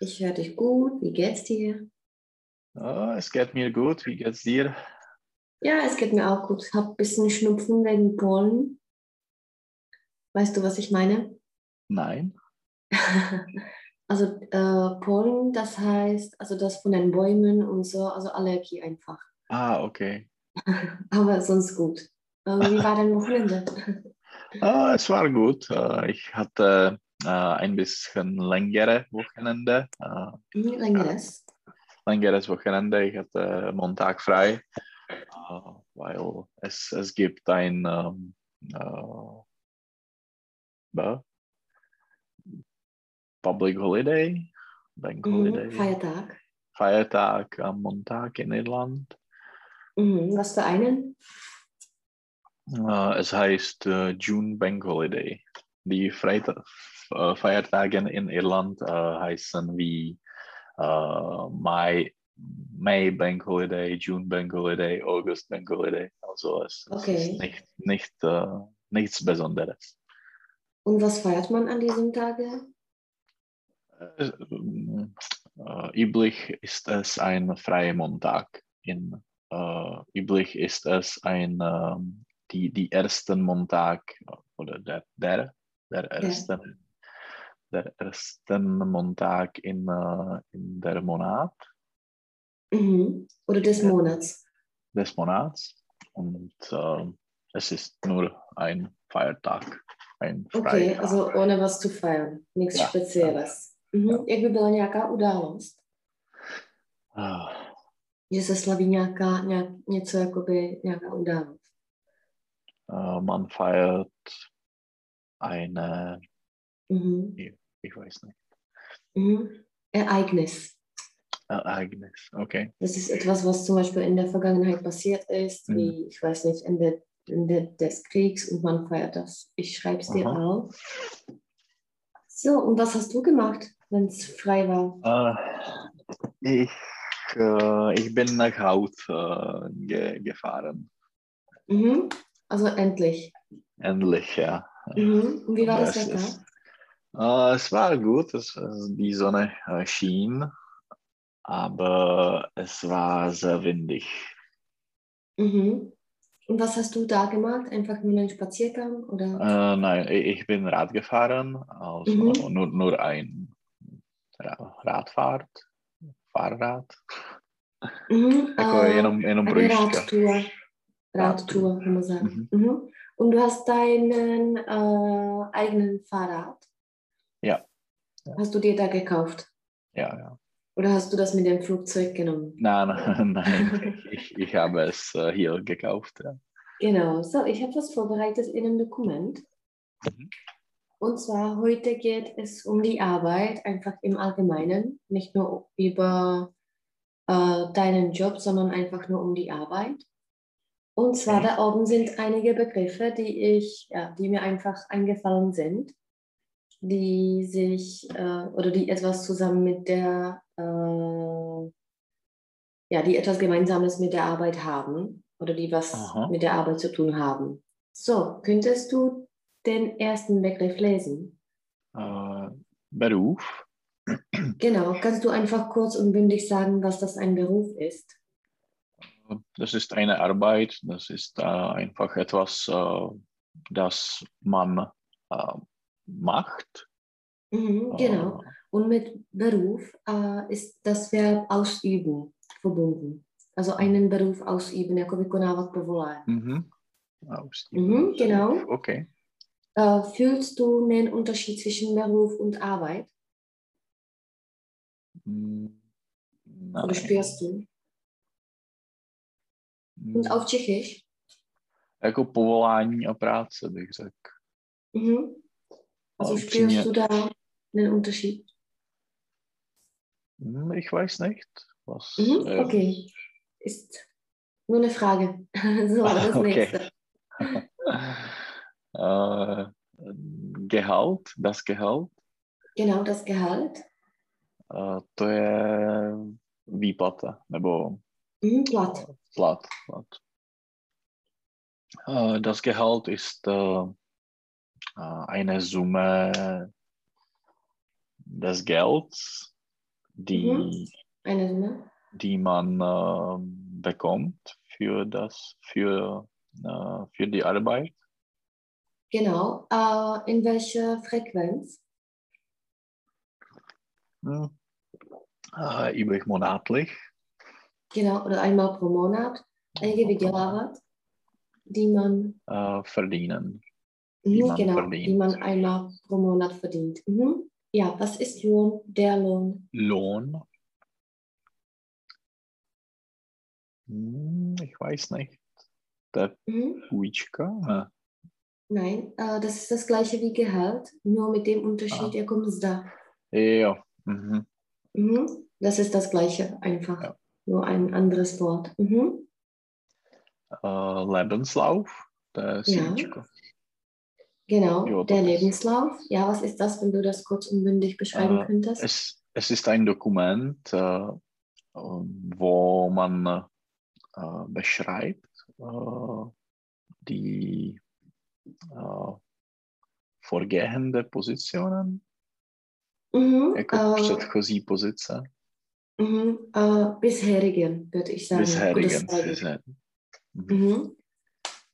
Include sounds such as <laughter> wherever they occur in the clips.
Ich höre dich gut. Wie geht's dir? Oh, es geht mir gut. Wie geht's dir? Ja, es geht mir auch gut. Ich habe ein bisschen Schnupfen wegen Pollen. Weißt du, was ich meine? Nein. <laughs> also äh, Pollen, das heißt, also das von den Bäumen und so, also Allergie einfach. Ah, okay. <laughs> Aber sonst gut. Äh, wie war dein Wochenende? <laughs> ah, es war gut. Äh, ich hatte äh, ein bisschen längere Wochenende. Äh, längeres? längeres Wochenende. Ich hatte Montag frei, weil es, es gibt ein ähm, Public Holiday, Bank mhm, Holiday. Feiertag. Feiertag am Montag in Irland. Mhm, was für einen? Es heißt June Bank Holiday. Die Freitag, uh, Feiertage in Irland heißen wie Mai, May Bank Holiday, June Bank Holiday, August Bank Holiday. Also es, okay. es ist nicht, nicht, nichts Besonderes. Und was feiert man an diesem Tage? Äh, üblich ist es ein freier Montag. In, äh, üblich ist es ein ähm, die, die ersten Montag oder der, der, der ersten, ja. Der ersten Montag in, uh, in der Monat. Mhm. Oder des Monats. Des Monats. Und uh, es ist nur ein Feiertag. Ein okay, also ohne was zu feiern. Nichts ja, Spezielles. Ja. Mhm. Jak by byla nějaká událost? Uh. Že se slaví nějaká, nějak, něco jakoby, nějaká událost. Uh, man feiert eine, mhm. ich, ich, weiß nicht. Mhm. Ereignis. Ereignis, okay. Das ist etwas, was zum Beispiel in der Vergangenheit passiert ist, mhm. wie, ich weiß nicht, Ende, Ende des Kriegs und man feiert das. Ich schreibe es dir Aha. auf. So, und was hast du gemacht, wenn es frei war? Uh, ich, uh, ich bin nach Haus uh, ge gefahren. Mhm. Also endlich. Endlich, ja. Mhm. Und wie war das, das Wetter? Ist, äh, es war gut, es, die Sonne äh, schien, aber es war sehr windig. Mhm. Und was hast du da gemacht? Einfach nur einen Spaziergang? Oder? Äh, nein, ich bin Rad gefahren, also mhm. nur, nur ein Radfahrt, Fahrrad. Mhm. Ecco, <laughs> äh, jenom, jenom eine Radtour. Radtour, kann man sagen. Mhm. Mhm. Und du hast deinen äh, eigenen Fahrrad? Hast du dir da gekauft? Ja, ja. Oder hast du das mit dem Flugzeug genommen? Nein, nein, <laughs> nein. ich, ich habe es äh, hier gekauft. Ja. Genau, so, ich habe was vorbereitet in einem Dokument. Mhm. Und zwar heute geht es um die Arbeit, einfach im Allgemeinen, nicht nur über äh, deinen Job, sondern einfach nur um die Arbeit. Und zwar da oben sind einige Begriffe, die ich, ja, die mir einfach eingefallen sind, die sich äh, oder die etwas zusammen mit der, äh, ja, die etwas Gemeinsames mit der Arbeit haben oder die was Aha. mit der Arbeit zu tun haben. So, könntest du den ersten Begriff lesen? Äh, Beruf. Genau, kannst du einfach kurz und bündig sagen, was das ein Beruf ist? Das ist eine Arbeit, das ist äh, einfach etwas, äh, das man äh, macht. Mhm, genau. Und mit Beruf äh, ist das Verb ausüben verbunden. Also einen Beruf ausüben, jako vykonávat povolání. Mhm. Ausüben. Mhm, genau. Okay. Äh, fühlst du den Unterschied zwischen Beruf und Arbeit? Nein. Oder spürst du? Und auf Tschechisch? Jako povolání a práce, bych řekl. Mhm. Also spürst du da einen Unterschied? Hm, Ich weiß nicht. Was, Mhm. äh, Okay. Ist nur eine Frage. <laughs> so, das <laughs> Okay. nächste. <laughs> äh, Gehalt, das Gehalt, Genau, das Gehalt. äh, to je výplata, nebo Mhm, Blatt. Plat. Plat. Äh, das Gehalt ist äh, äh, eine Summe des Gelds, die, Mhm. Die man äh, bekommt für das, für, äh, für die Arbeit. Genau. Äh, in welcher Frequenz? Hm. Äh, über monatlich. Genau, oder einmal pro Monat. Je vydělávat? Die man, Äh, verdienen. Die mhm, man genau, verdient. die man einmal pro Monat verdient. Mhm. Ja, was ist Lohn? Der Lohn. Lohn. Hm, ich weiß nicht. Der Mhm. Ne. Nein, äh, das ist das gleiche wie Gehalt, nur mit dem Unterschied, Ah. jako mzda. Ja. Mhm. Mhm. Das ist das gleiche, einfach. Ja. Nur ein anderes Wort. Mhm. Äh, Lebenslauf. Der Ja. Genau, Ja, der Lebenslauf. Ja, was ist das, wenn du das kurz und bündig beschreiben Äh, könntest? Es, es ist ein Dokument, äh, wo man äh, beschreibt äh, die äh, vorgehende Positionen, Mhm. jako Äh, předchozí pozice. mhm. Äh, bisherigen, würde ich sagen. Bisherigen. Bisherigen. Mhm. Mhm.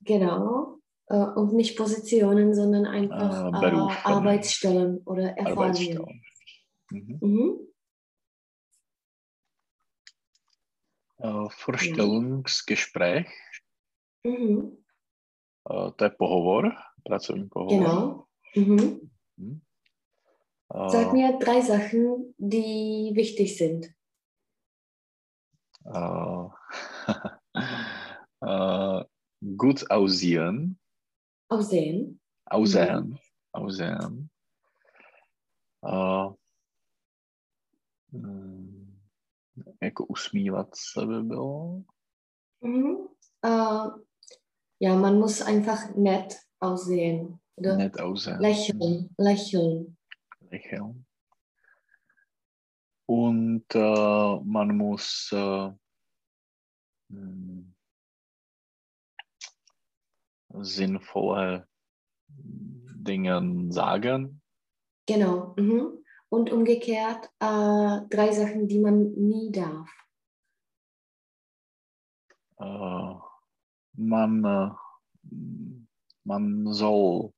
Genau. Äh, und nicht Positionen, sondern einfach Äh, äh, Berufen. Arbeitsstellen oder Erfahrungen. Mhm. Mhm. Äh, Vorstellungsgespräch, Mhm. äh, to je pohovor, pracovní pohovor. Genau. Mhm. Mhm. Sag Äh, mir drei Sachen, die wichtig sind. äh, <laughs> äh, gut aussehen, Aussehen. aussehen, aussehen. Äh, mm, jako usmívat se by bylo. Mhm. Äh, ja, man muss einfach nett aussehen. Oder Nett aussehen. lächeln, lächeln. Lächeln. Und äh, man muss mm, sinnvolle Dinge sagen. Genau. Mhm. Und umgekehrt äh, drei Sachen, die man nie darf. Äh, man, äh, man soll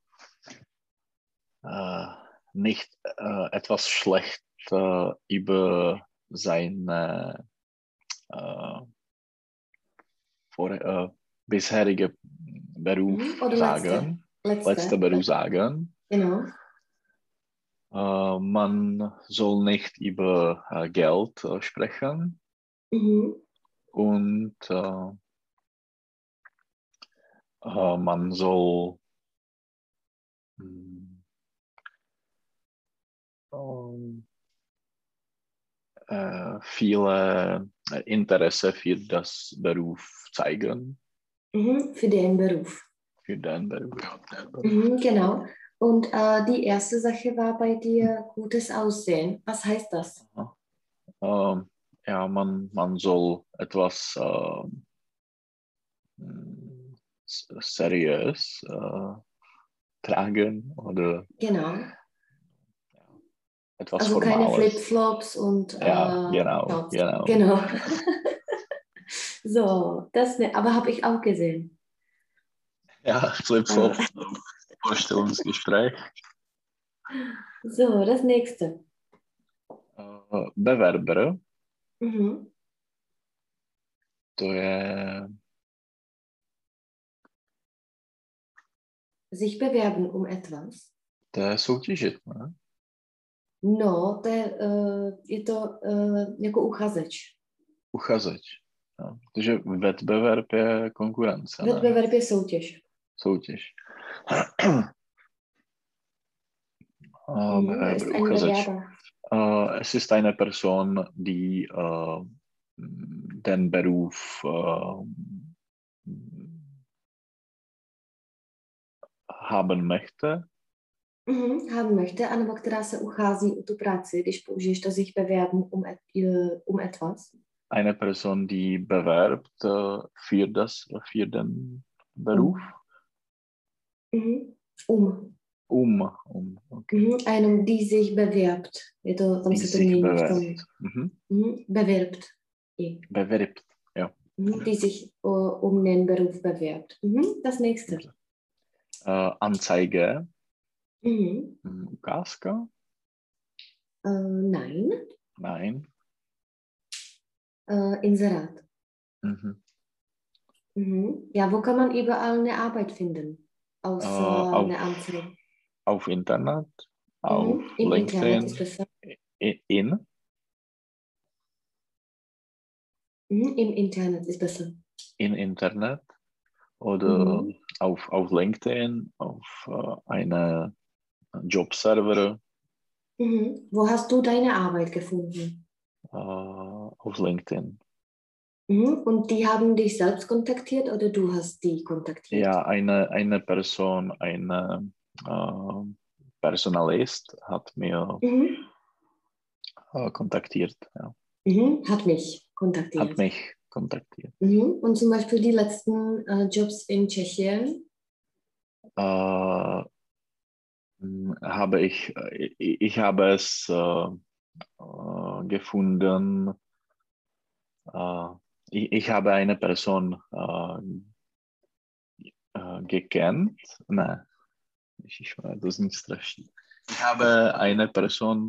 äh, nicht äh, etwas schlecht äh, über seine vor, bisherige Beruf Mhm. Oder sagen, Letzte. letzte Beruf sagen. Genau. Äh, man soll nicht über äh, Geld äh, sprechen Mhm. und äh, äh, man soll hm, äh, viele Interesse für das Beruf zeigen, Mhm. Für den Beruf. für den Beruf. Ja. Mhm, genau. Und äh, die erste Sache war bei dir gutes Aussehen. Was heißt das? Ähm, ja, man, man soll etwas s- seriös äh, tragen oder Genau. etwas Also keine Formales. Flipflops und Ja, äh, genau, Shorts. genau. Genau. <laughs> so, das ne, aber habe ich auch gesehen. Ja, Flipflop, Vorstellungsgespräch. So, das nächste. Äh, Bewerber, Mhm. to je Sich bewerben um etwas. to je soutěžit, ne? No, to je, eh, je to eh, jako uchazeč. Uchazeč. No, protože Wettbewerb je konkurence, ne? Wettbewerb je soutěž. Soutěž. <clears throat> Uh, ein Uchazeč. Uh, es ist eine Person, die uh, den Beruf uh, haben möchte. Mhm, haben möchte, anebo která se uchází o tu práci, když použiješ to sich bewerben um, et, eh, um etwas. Eine Person, die bewerbt uh, für, das, für den Beruf. Mhm. Um. Um, um, okay. Mhm. Einem, die sich bewerbt. Je to, tam Die se to sich bewerbt. Mhm. Mhm. Bewerbt. I. Bewerbt. Mhm. Die sich uh, um den Beruf bewerbt. Mhm. Das nächste. Äh, Anzeige, Mhm. hm, ukázka, Äh, nein. nein. Äh, Inserat. Mhm. Mhm. Ja, wo kann man überall eine Arbeit finden? Außer Äh, auf- eine Anzeige. Auf Internet, auf Mhm. Im Internet ist LinkedIn, besser. i- in, Mhm. Im Internet ist besser. in Internet oder Mhm. auf, auf LinkedIn, auf äh, eine Jobserver, Mhm. Wo hast du deine Arbeit gefunden? Äh, auf LinkedIn. Mhm. Und die haben dich selbst kontaktiert oder du hast die kontaktiert? Ja, eine, eine Person, eine äh, Personalist hat mir Mhm. äh, kontaktiert, ja. Mhm. Hat mich kontaktiert. hat mich kontaktiert. Mhm. Und zum Beispiel die letzten äh, Jobs in Tschechien. Äh, habe ich, äh, ich, ich habe es äh, gefunden, äh, ich, ich habe eine Person äh, äh, gekannt. Ne, Ježišmarja, to zní strašně. Ich habe eine Person,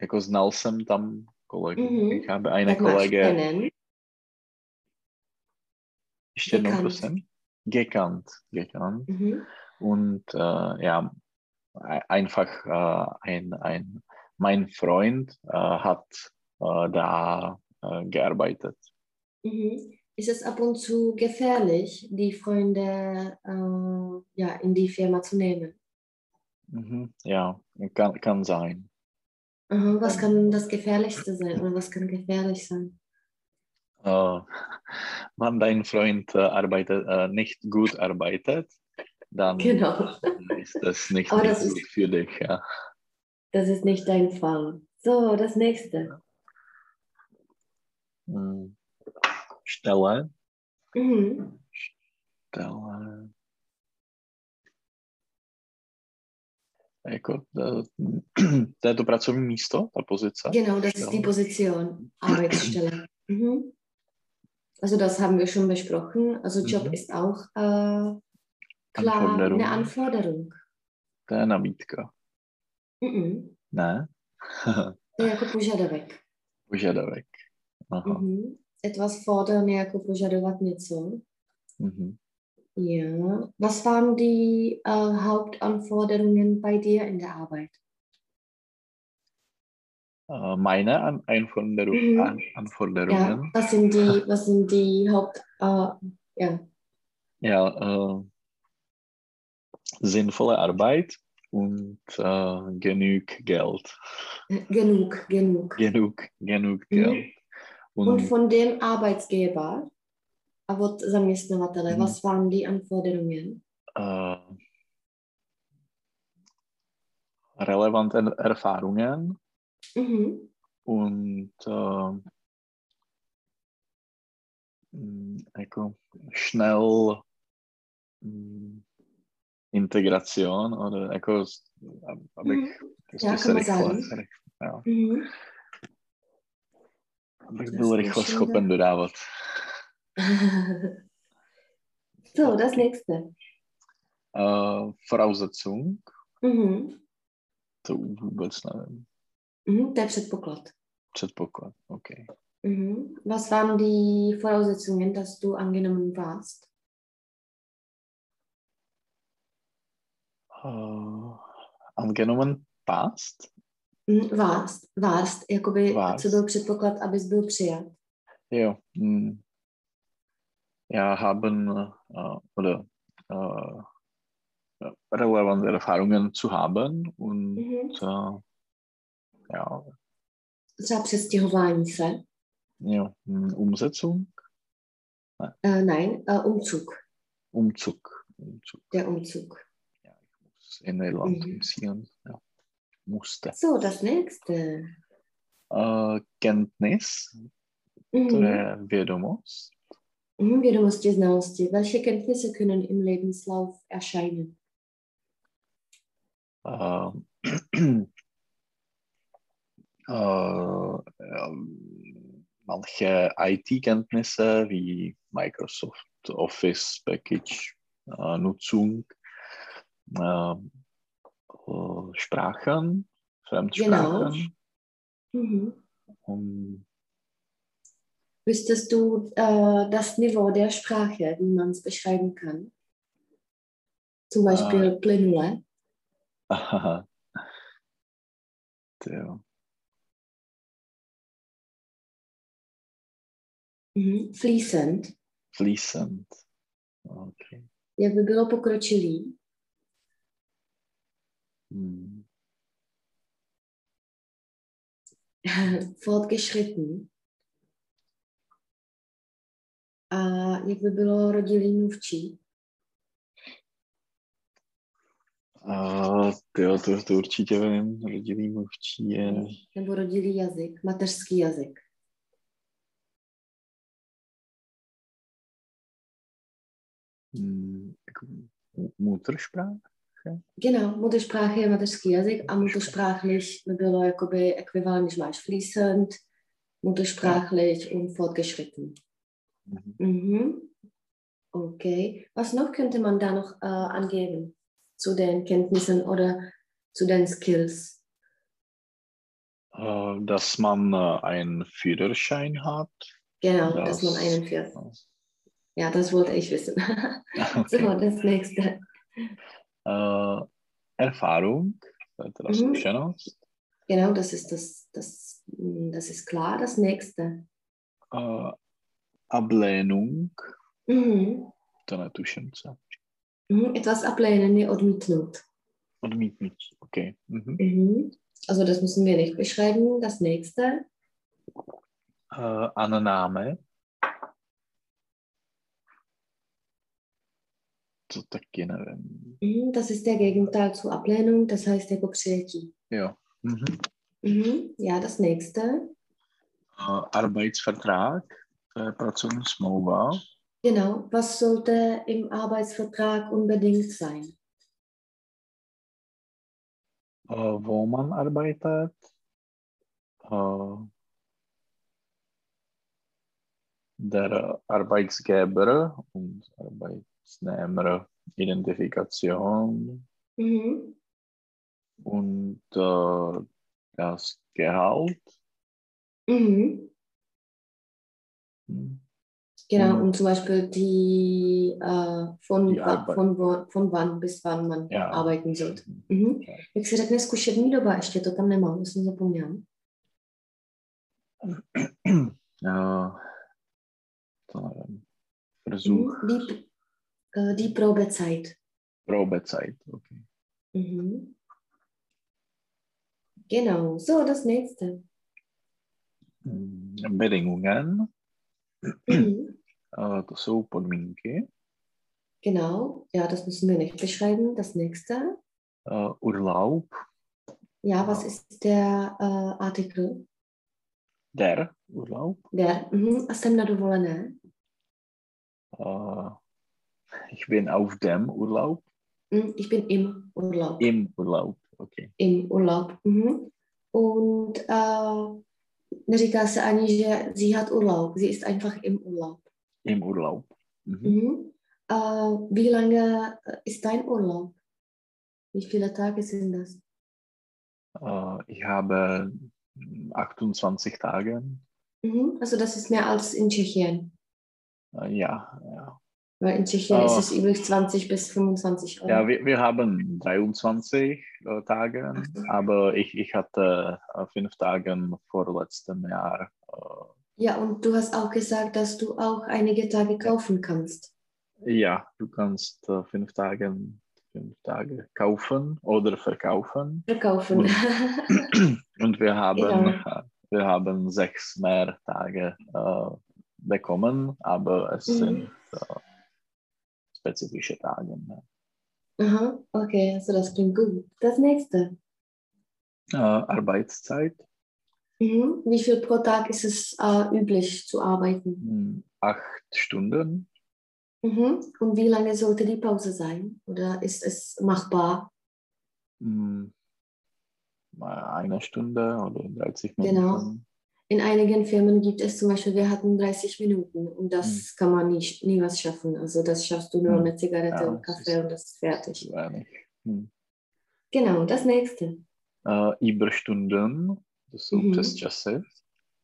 jako znal jsem tam kolegu. Mhm. Ich habe eine mal, Kollege, ještě jednou prosím, gekannt, gekannt. Mhm. Und äh, ja, einfach äh, ein, ein, mein Freund äh, hat äh, da gearbeitet. Mhm. Ist es ab und zu gefährlich, die Freunde ja, in die Firma zu nehmen? Mhm. Ja, kann, kann sein. Aha, was kann das Gefährlichste sein oder was kann gefährlich sein? Äh, <laughs> wenn dein Freund äh, arbeitet, äh, nicht gut arbeitet, dann Genau, ist das nicht, <laughs> Aber das ist- für dich. Ja. das ist nicht dein Fall. So, das nächste. Mm. Stelle, Mhm. Stelle. Jako, to, je to pracovní místo, ta pozice? Genau, das ist die. Position, Arbeitsstelle. <clears throat> Mhm. Also das haben wir schon besprochen. Also Job Mhm. ist auch äh, klar Anforderung. eine Anforderung. To je nabídka. Mhm. Ne? To je jako požadavek. Požadavek. Aha. Mhm. Etwas fordern je jako požadovat něco. Mhm. Ja. Was waren die äh, Hauptanforderungen bei dir in der Arbeit? Äh, meine An Anforderung, Mhm. An Ja, Anforderungen. was sind die, was sind die Haupt, äh, ja. Ja, äh, sinnvolle Arbeit und äh, genug Geld. genug, genug. Genug, genug Mhm. Geld. Und Und von dem Arbeitgeber, Mhm. was waren die Anforderungen? äh, relevante Erfahrungen Mhm. und äh, mm, schnell mm, Integration oder jako, abych Mhm. prostě Já, se rychle, sagen. rychle jo, Mhm. abych byl rychle schopen dodávat. <laughs> so, das nächste. Uh, Voraussetzung, Mhm. to vůbec nevím. Mhm. Der předpoklad. Předpoklad, OK. Mhm. Was waren die Voraussetzungen, dass du angenommen warst? Angenommen passt? Mhm. Warst, warst, jakoby, Warst. co byl předpoklad, abys byl přijat. Ja. mm, Ja, haben äh, oder äh, relevante Erfahrungen zu haben und Mhm. äh, ja, Třeba přestěhování se. ja, mm, Umsetzung, Äh, nein, äh, Umzug. Umzug. Umzug. Der Umzug. In Irland Mhm. umziehen. Ja, musste. So, das nächste. Äh, Kenntnis, Mhm. to je vědomost. Mhm, znalosti. Welche Kenntnisse können im Lebenslauf erscheinen? Äh, <clears throat> äh, ähm, manche IT-Kenntnisse wie Microsoft Office Package äh, Nutzung, äh, äh, Sprachen, Fremdsprachen. Mhm. Und, Wüsstest du äh, das Niveau der Sprache, wie man es beschreiben kann? Zum Beispiel plynule. aha, <laughs> der, Mhm. Fließend. fließend. Okay. Jak by bylo pokročilý? Hm. Fortgeschritten. A jak by bylo rodilý mluvčí? A tyjo, to, to určitě vím, rodilý mluvčí je Nebo rodilý jazyk, mateřský jazyk. hm, jako Muttersprache. Genau, Muttersprache jazyk a muttersprachlich by bylo jakoby ekvivalent, když máš fließend, muttersprachlich und fortgeschritten. Mhm. Mhm. Okay. Was noch könnte man da noch äh, angeben zu den Kenntnissen oder zu den Skills? Äh, dass man äh, einen Führerschein hat. Genau, dass man einen führt. Ja, das wollte ich wissen. <laughs> <laughs> so, Okay. das nächste. Äh, Erfahrung, teda Mhm. zkušenost. Genau, das ist das, das, mm, das ist klar. Das nächste. Äh, Ablehnung, Mhm. netuším co. Mhm. Etwas ablehnen, ne, odmítnout. Odmítnutí, okay. Mhm. Mhm. Also das müssen wir nicht beschreiben. Das nächste. Äh, Annahme. To taky nevím. Mhm. Das ist der Gegenteil zu Ablehnung, das heißt jako přijetí. Jo. Mhm. Mhm. Ja, das nächste. Äh, Arbeitsvertrag, to je pracovní smlouva. Genau, was sollte im Arbeitsvertrag unbedingt sein? Äh, wo man arbeitet. Äh, der Arbeitsgeber und Arbeitsnehmer Identifikation Mhm. und äh, das Gehalt. Mhm. Hm. Genau, und zum Beispiel die, äh, von, Die von, wo- von wann bis wann man Ja. arbeiten sollte. Mhm. Jak se řekne zkušební doba, ještě to tam nemám, to jsem zapomněla. <clears throat> Ja, to nevím. Versuch, Mhm. Die, äh, die Probezeit. Probezeit. Okay. Mhm. Genau, so das nächste. Hm, Bedingungen, Mhm. <clears throat> äh, to jsou podmínky. Genau, ja, das müssen wir nicht beschreiben. Das nächste. Äh, Urlaub, Ja, was ist der äh, Artikel? der Urlaub. Der. Mhm. A jsem na dovolené. Äh, ich bin auf dem Urlaub. Mhm. Ich bin im Urlaub. Im Urlaub, okay. Im Urlaub. Mhm. Und äh, neříká se ani, že sie hat Urlaub. Sie ist einfach im Urlaub. Im Urlaub. Mhm. Mhm. Äh, wie lange ist dein Urlaub? Wie viele Tage sind das? Äh, ich habe 28 Tage. Mhm. Also das ist mehr als in Tschechien. Äh, ja, ja. Weil in Tschechien Oh. ist es üblich 20 bis 25 Euro. ja wir, wir haben 23 äh, Tage, aber ich, ich hatte äh, fünf Tage vor letztem Jahr. Äh, Ja, und du hast auch gesagt, dass du auch einige Tage kaufen kannst. ja, du kannst äh, fünf Tage, fünf Tage kaufen oder verkaufen. Verkaufen. Und <laughs> wir haben, Genau. wir haben sechs mehr Tage äh, bekommen, aber es Mhm. sind äh, spezifische Tage. Ne? Aha, okay, also das klingt gut. Das nächste. Äh, Arbeitszeit Mhm. Wie viel pro Tag ist es äh, üblich zu arbeiten? hm, acht Stunden. Mhm. Und wie lange sollte die Pause sein? Oder ist es machbar? Hm, mal eine Stunde oder 30 Minuten. Genau. In einigen Firmen gibt es zum Beispiel, wir hatten 30 Minuten und das Hm. kann man nicht, nie was schaffen. Also das schaffst du nur Hm. mit Zigarette Ja, und das Kaffee und das ist fertig. Zu wenig. Hm. Genau, das nächste. Äh, Überstunden, jsou Mhm. přes časy.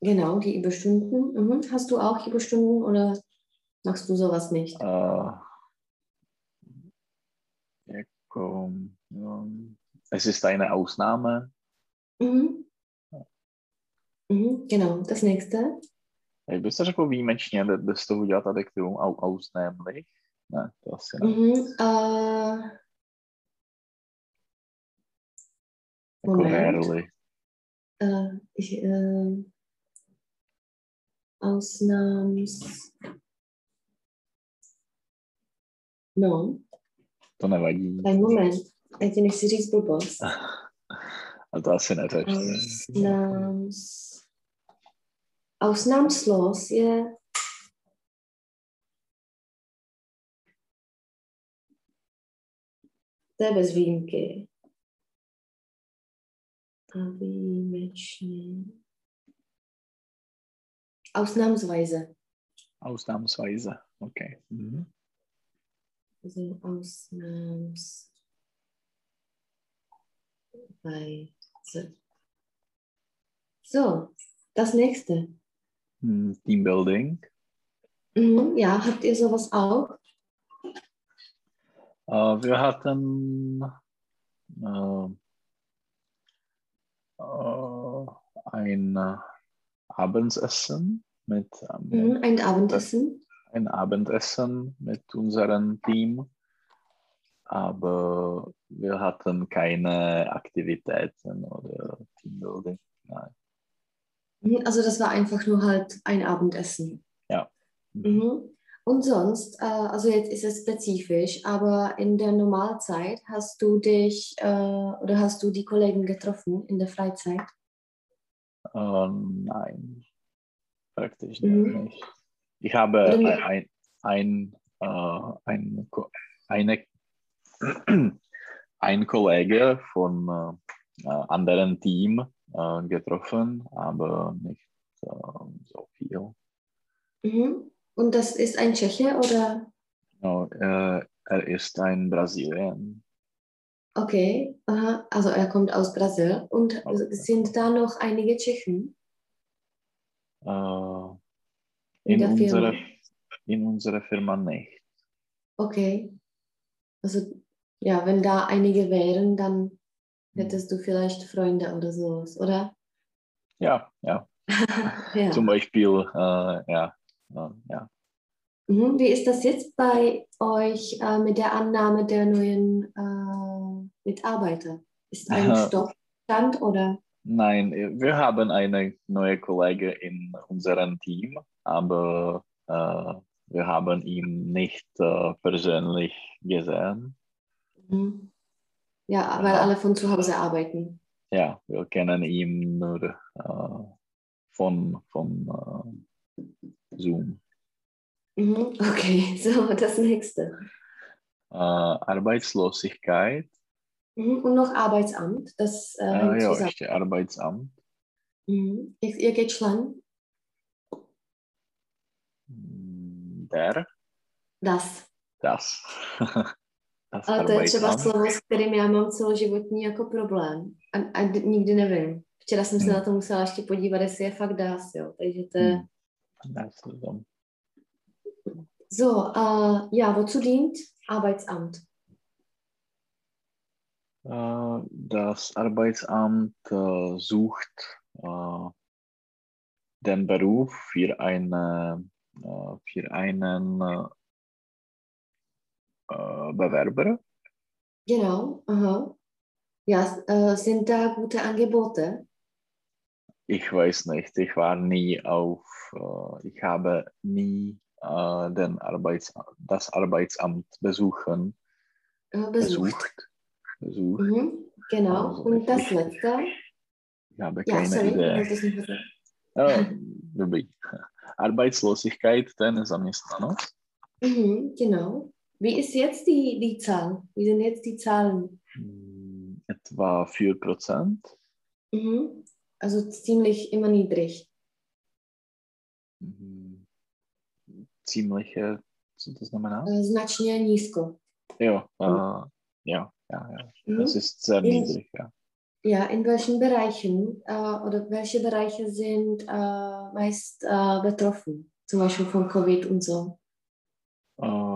Genau, die Überstunden. Mhm. Hast du auch Überstunden oder machst du sowas nicht? Um, es ist eine Ausnahme. Mhm. Mhm. Genau, das nächste. Jak bys to řekl výjimečně, jde jde z toho udělat adjektivum au, ausnämlich? Ne, to asi ne. Mhm. Äh, Jako Moment. rarely. äh, ich, äh, Ausnahms. No, To nevadí. ein Moment. Já ti nechci říct blbost. <laughs> A to asi ne? Ausnahms. Ausnahmslos je. To je bez výjimky. A výjimečně. Ausnahmsweise. Ausnahmsweise. Okay. Mhm. Also Ausnahmsweise. So, das nächste. Hm, Teambuilding. Mhm, ja, habt ihr sowas auch? Äh, wir hatten äh, äh, ein Abendessen mit ähm, Mhm, ein Abendessen. ein Abendessen mit unserem Team, aber wir hatten keine Aktivitäten oder Teambuilding. Nein. Also das war einfach nur halt ein Abendessen. Mhm. Und sonst, äh, also jetzt ist es spezifisch, aber in der Normalzeit hast du dich äh, oder hast du die Kollegen getroffen in der Freizeit? Äh, nein, praktisch Mhm. nicht. Ich habe ein, ein, ein, äh, ein, eine, <clears throat> ein Kollege von äh, anderen Team äh, getroffen, aber nicht äh, so viel. Mhm. Und das ist ein Tscheche oder? No, äh, er ist ein Brasilien. Okay, aha. also er kommt aus Brasil. Und Okay. sind da noch einige Tschechen? Äh, In in, unserer, in unserer Firma nicht. Okay. Also ja, wenn da einige wären, dann. Hättest du vielleicht Freunde oder sowas, oder? Ja, ja. <laughs> ja. Zum Beispiel, äh, ja, äh, ja. Mhm. Wie ist das jetzt bei euch äh, mit der Annahme der neuen äh, Mitarbeiter? Ist ein. <laughs> Stoppstand oder? Nein, wir haben eine neue Kollege in unserem Team, aber äh, wir haben ihn nicht äh, persönlich gesehen. Mhm. Ja, weil alle von zu Hause arbeiten. Ja, wir kennen ihn nur äh, von, von äh, Zoom. Mhm. Okay, <laughs> so das nächste. Äh, Arbeitslosigkeit, Mhm. Und noch Arbeitsamt, das äh, hängt ja, zusammen. ještě Arbeitsamt. Mhm. Ihr, ihr geht schlank? Mm, Der, Das. das. <laughs> Ale to je třeba Arbeitsamt. slovo, s kterým já mám celoživotní jako problém. A, a nikdy nevím. Včera jsem se Hmm. na to musela ještě podívat, jestli je fakt das, jo. Takže to je... Hm, ist so. So, äh, ja, wozu dient Arbeitsamt? Äh, Das Arbeitsamt äh, sucht äh, den Beruf für, eine, äh, für einen äh, Bewerber. Genau, aha. Ja, äh, sind da gute Angebote? Ich weiß nicht, ich war nie auf, äh, ich habe nie äh, den Arbeits das Arbeitsamt besuchen, Äh, besucht. besucht. besucht. Mhm, genau. Also Und das letzte? Ich habe Ja, keine sorry, Idee. dobrý. <laughs> Arbeitslosigkeit, to je nezaměstnanost. Mhm, genau. Wie ist jetzt die, die Zahl? Wie sind jetzt die Zahlen? Hm, Etwa 4%. Mhm. Also ziemlich immer niedrig. Hm, Ziemliche, co to znamená? Äh, Značně nízko. Jo, uh, jo, ja, ja. Mhm. Es ist sehr In- niedrig, ja. Ja, in welchen Bereichen äh, oder welche Bereiche sind äh, meist äh, betroffen? Zum Beispiel von Covid und so. Uh,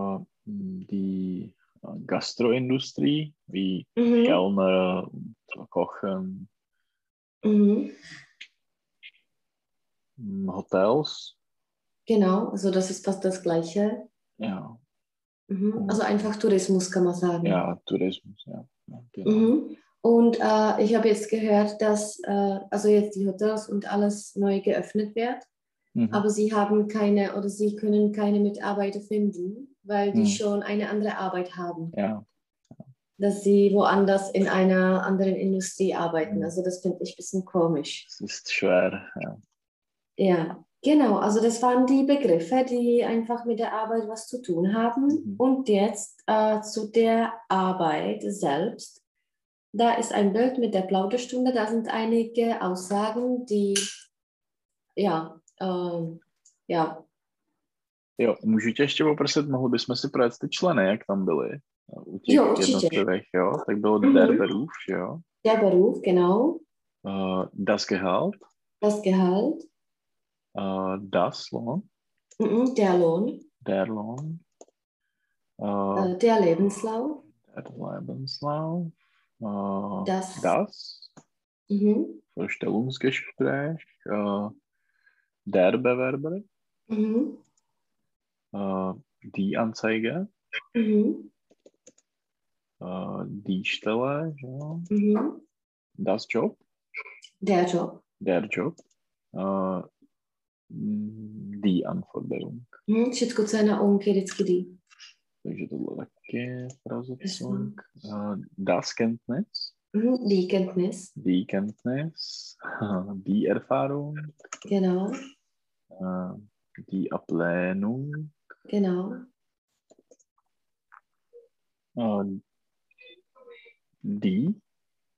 Gastroindustrie, wie Mhm. Kellner und Kochen, Mhm. hm, Hotels, Genau, also das ist fast das Gleiche. ja, Mhm. Also einfach Tourismus kann man sagen. ja, Tourismus, ja. ja genau. Mhm. Und äh, ich habe jetzt gehört, dass äh, also jetzt die Hotels und alles neu geöffnet wird, Mhm. aber sie haben keine oder sie können keine Mitarbeiter finden, weil die Mhm. schon eine andere Arbeit haben, Ja, dass sie woanders in einer anderen Industrie arbeiten. Mhm. Also das finde ich ein bisschen komisch. es ist schwer, ja. Ja, genau. Also das waren die Begriffe, die einfach mit der Arbeit was zu tun haben. Mhm. Und jetzt äh, zu der Arbeit selbst. Da ist ein Bild mit der Plauderstunde. Da sind einige Aussagen, die ja, ähm, ja, Jo, můžu tě ještě poprosit, mohli bychom si projet ty členy, jak tam byly? U těch Jo, určitě. jednotlivých, jo? Tak bylo Mhm. der Beruf, jo? der Beruf, genau, Uh, das Gehalt, das Gehalt, uh, das Lohn, mhm, der Lohn, der Lohn, uh, äh, der Lebenslauf, der Lebenslauf, uh, Das. das mhm, Vorstellungsgespräch, uh, der Bewerber, mhm, uh, die Anzeige, mhm, uh, die Stelle, jo? mhm, das Job, der Job, der Job, uh, die Anforderung. mhm, všechno, co je na OMky, vždycky die. Takže tohle Voraussetzung. Uh, das Kenntnis, Mhm, die Kenntnis, die Kenntnis, <laughs> die Erfahrung, genau, die Ablehnung, genau. uh, die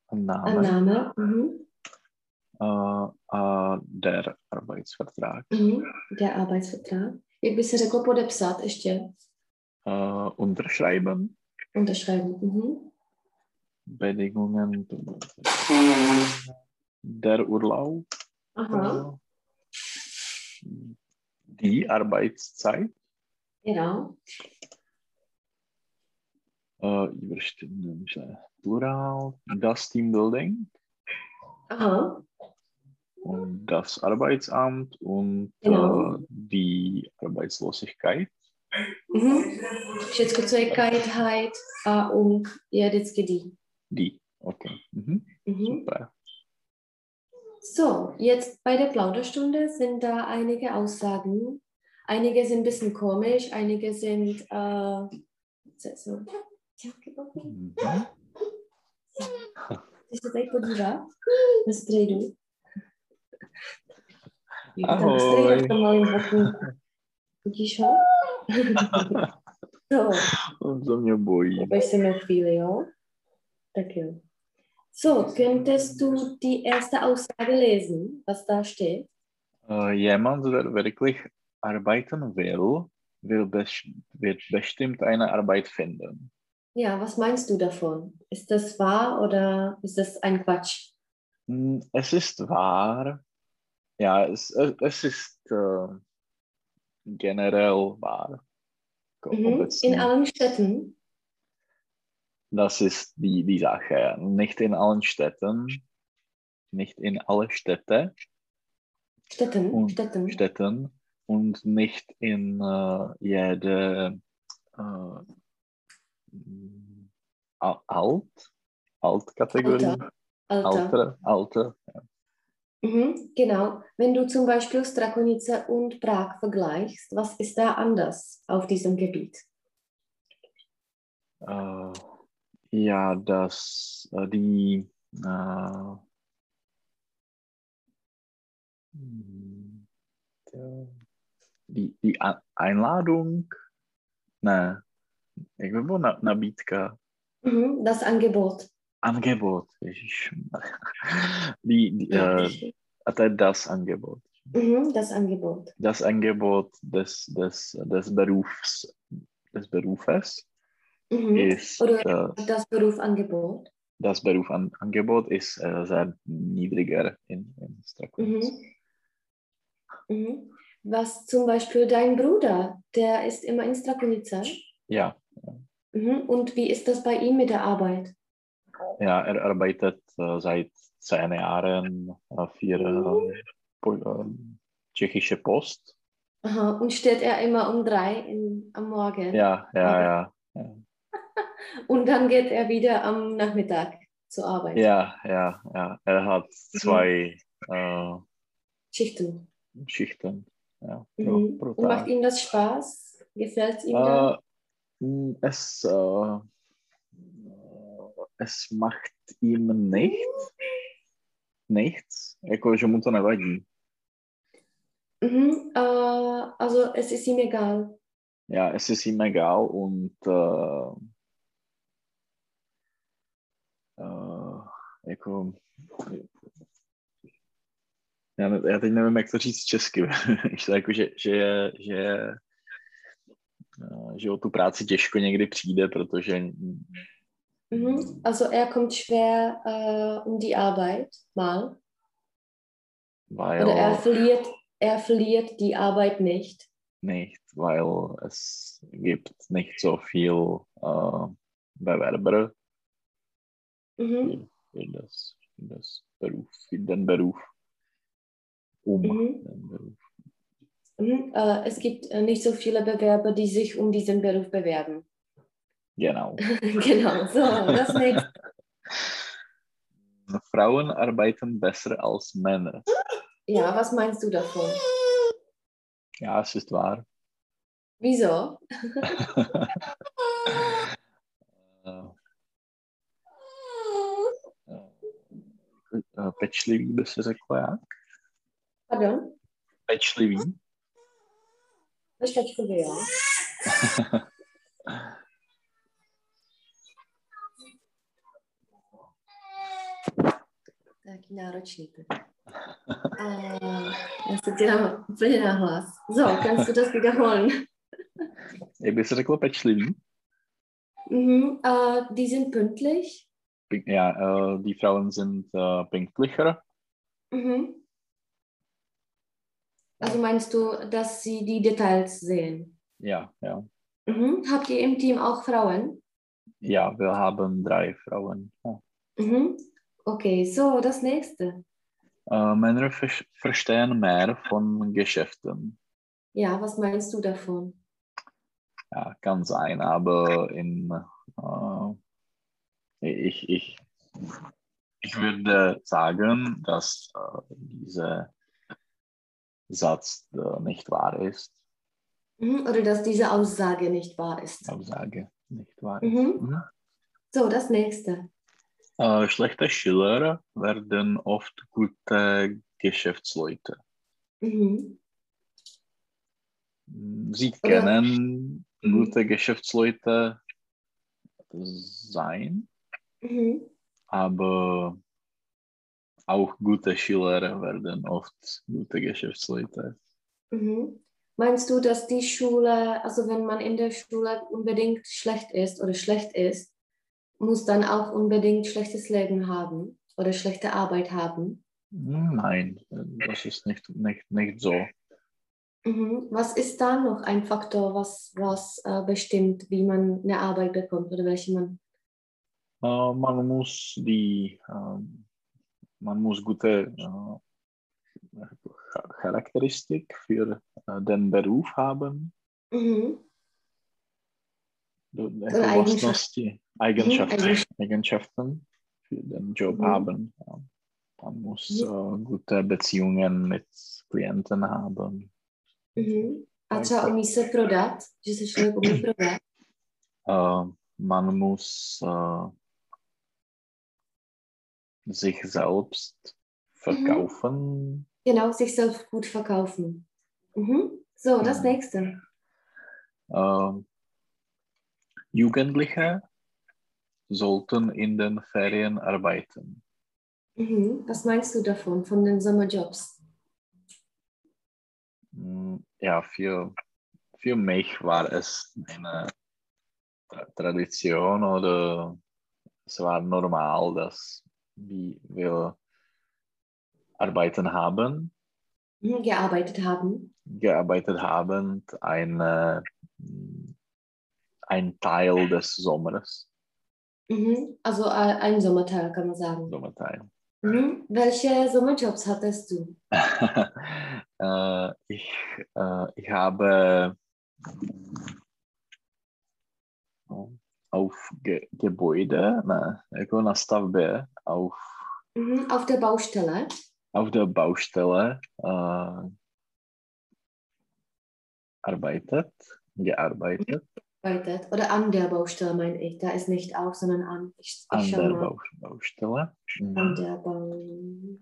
Annahme, Annahme, mhm, uh, uh, der Arbeitsvertrag, mhm, der Arbeitsvertrag. Jak by se řeklo podepsat ještě? uh, Unterschreiben, Unterschreiben. Mhm. Bedingungen, der Urlaub, Aha, uh, die Arbeitszeit, genau. uh, überstimmen, Plural, das Teambuilding Aha, und das Arbeitsamt und Genau. uh, die Arbeitslosigkeit. mhm. Kajtheit a ung, je vždycky die. Die, okay. Mhm. Mhm. Super. So, jetzt bei der Plauderstunde sind da einige Aussagen. Einige sind ein bisschen komisch, einige sind äh, so- se tady podívat na strejdu? Ahoj. strejda v tom malém okýnku. Vidíš ho? so, On se mě bojí. Bei se chvíli, jo? Tak jo. So, könntest du die erste Aussage lesen, was da steht? Uh, jemand, der wirklich arbeiten will, will bes wird bestimmt eine Arbeit finden. Ja, was meinst du davon? Ist das wahr oder ist das ein Quatsch? Mm, Es ist wahr. Ja, es, es, ist äh, generell wahr. Mhm. In allen Städten? Das ist die, die Sache. Nicht in allen Städten, nicht in alle Städte, Städten? Und Städten. Städten und nicht in äh, jede äh, Al- Alt, Altkategorie, Alter. Alter. Alter, Alter. Mhm, genau. Wenn du zum Beispiel Strakonice und Prag vergleichst, was ist da anders auf diesem Gebiet? Äh, ja, dass äh, die äh, mm, der, die, die Einladung, ne, by bylo na, nabídka? Mhm, das Angebot. Angebot, <laughs> die, die, äh, das Angebot. Mhm, das Angebot. Das Angebot des, des, des Berufs, des Berufes Mhm. ist Oder äh, das Berufangebot. das Berufangebot ist äh, sehr niedriger in, in Strakonice. Mhm. Mhm. Was zum Beispiel dein Bruder, der ist immer in Strakonica. Ja, Mhm. Und wie ist das bei ihm mit der Arbeit? ja, er arbeitet äh, seit zehn Jahren äh, für äh, tschechische Post. Aha. Und steht er immer um drei in, am Morgen? Ja, ja, ja. Ja, <laughs> Und dann geht er wieder am Nachmittag zur Arbeit. ja, ja. ja. Er hat Mhm. zwei äh, Schichten. Schichten ja, Mhm. Und macht ihm das Spaß? Gefällt es ihm dann? Äh, mh, es, äh, es macht ihm nicht, nichts, jako, že mu to nevadí. Mhm. Äh, also es ist ihm egal. Ja, es ist ihm egal und äh, äh, já, já teď nevím, jak to říct česky, <laughs> že, jako, že, že, je- že, je, eh, že o tu práci těžko někdy přijde, protože Mhm. Also er kommt schwer äh, um die Arbeit mal. weil, Oder er verliert, er verliert die Arbeit nicht. nicht, weil es gibt nicht so viel äh, Bewerber Mhm. für das, für das Beruf, für den Beruf. Um Mhm. Mhm. Äh, es gibt äh, nicht so viele Bewerber, die sich um diesen Beruf bewerben. Genau. <laughs> genau, so, das <laughs> nächste. Frauen arbeiten besser als Männer. Ja, was meinst du davon? Ja, es ist wahr. Wieso? Pečlivý by se řeklo jak? Pardon? Pečlivý. Pečkačkovi, jo. Taký náročný to. A já se dělám úplně na hlas. So, kannst du das wiederholen? Jak by se řeklo pečlivý? Mhm. Uh, die sind pünktlich. Ja, äh, die Frauen sind äh, pünktlicher. Mhm. Also meinst du, dass sie die Details sehen? Ja, ja. Mhm. Habt ihr im Team auch Frauen? Ja, wir haben drei Frauen. Ja. Mhm. Okay, so, das nächste. Äh, Männer ver- verstehen mehr von Geschäften. Ja, was meinst du davon? Ja, kann sein, aber in, äh, ich, ich, ich würde sagen, dass äh, dieser Satz äh, nicht wahr ist. Mhm. Oder dass diese Aussage nicht wahr ist? Aussage nicht wahr ist. Mhm. Mhm. So, das nächste. Äh, schlechte Schüler werden oft gute Geschäftsleute. Mhm. Sie Oder- können Mhm. gute Geschäftsleute sein, aber auch gute Schüler werden oft gute Geschäftsleute. Mhm. Meinst du, dass die Schule, also wenn man in der Schule unbedingt schlecht ist oder schlecht ist, muss dann auch unbedingt schlechtes Leben haben oder schlechte Arbeit haben? Nein, das ist nicht, nicht, nicht so. Mhm. Was ist da noch ein Faktor, was, was äh, bestimmt, wie man eine Arbeit bekommt oder welche man? Äh, man muss die, ähm, man muss gute äh, Charakteristik für äh, den Beruf haben. Mhm. Eigenschaften, Eigenschaften. Eigenschaften für den Job Mhm. haben. Ja. Man muss äh, gute Beziehungen mit Klienten haben. Mhm. A třeba umí se prodat, že se člověk umí prodat. Äh, man muss äh, sich selbst verkaufen. Genau, sich selbst gut verkaufen. Mhm. So, das Mhm. nächste. Ähm, Jugendliche sollten in den Ferien arbeiten. Mhm. Was meinst du davon, von den Sommerjobs? Mm, Ja, für, für mich war es eine Tra- Tradition oder es war normal, dass wie wir arbeiten haben, Mhm. Gearbeitet haben? gearbeitet haben, eine, mm, ein Teil des Sommers, Mhm. Also äh, ein Sommerteil, kann man sagen. Sommerteil. Mhm. Welche Sommerjobs hattest du? <laughs> äh, ich, äh, ich habe auf Ge Gebäude, na, jako na stavbě, auf, Mhm. Auf der Baustelle? auf der Baustelle äh, arbeitet, gearbeitet, Arbeitet. Oder an der Baustelle, meine ich. Da ist nicht auf, sondern an. Ich, ich an der mal. Bau Baustelle. Mhm. An der Baustelle.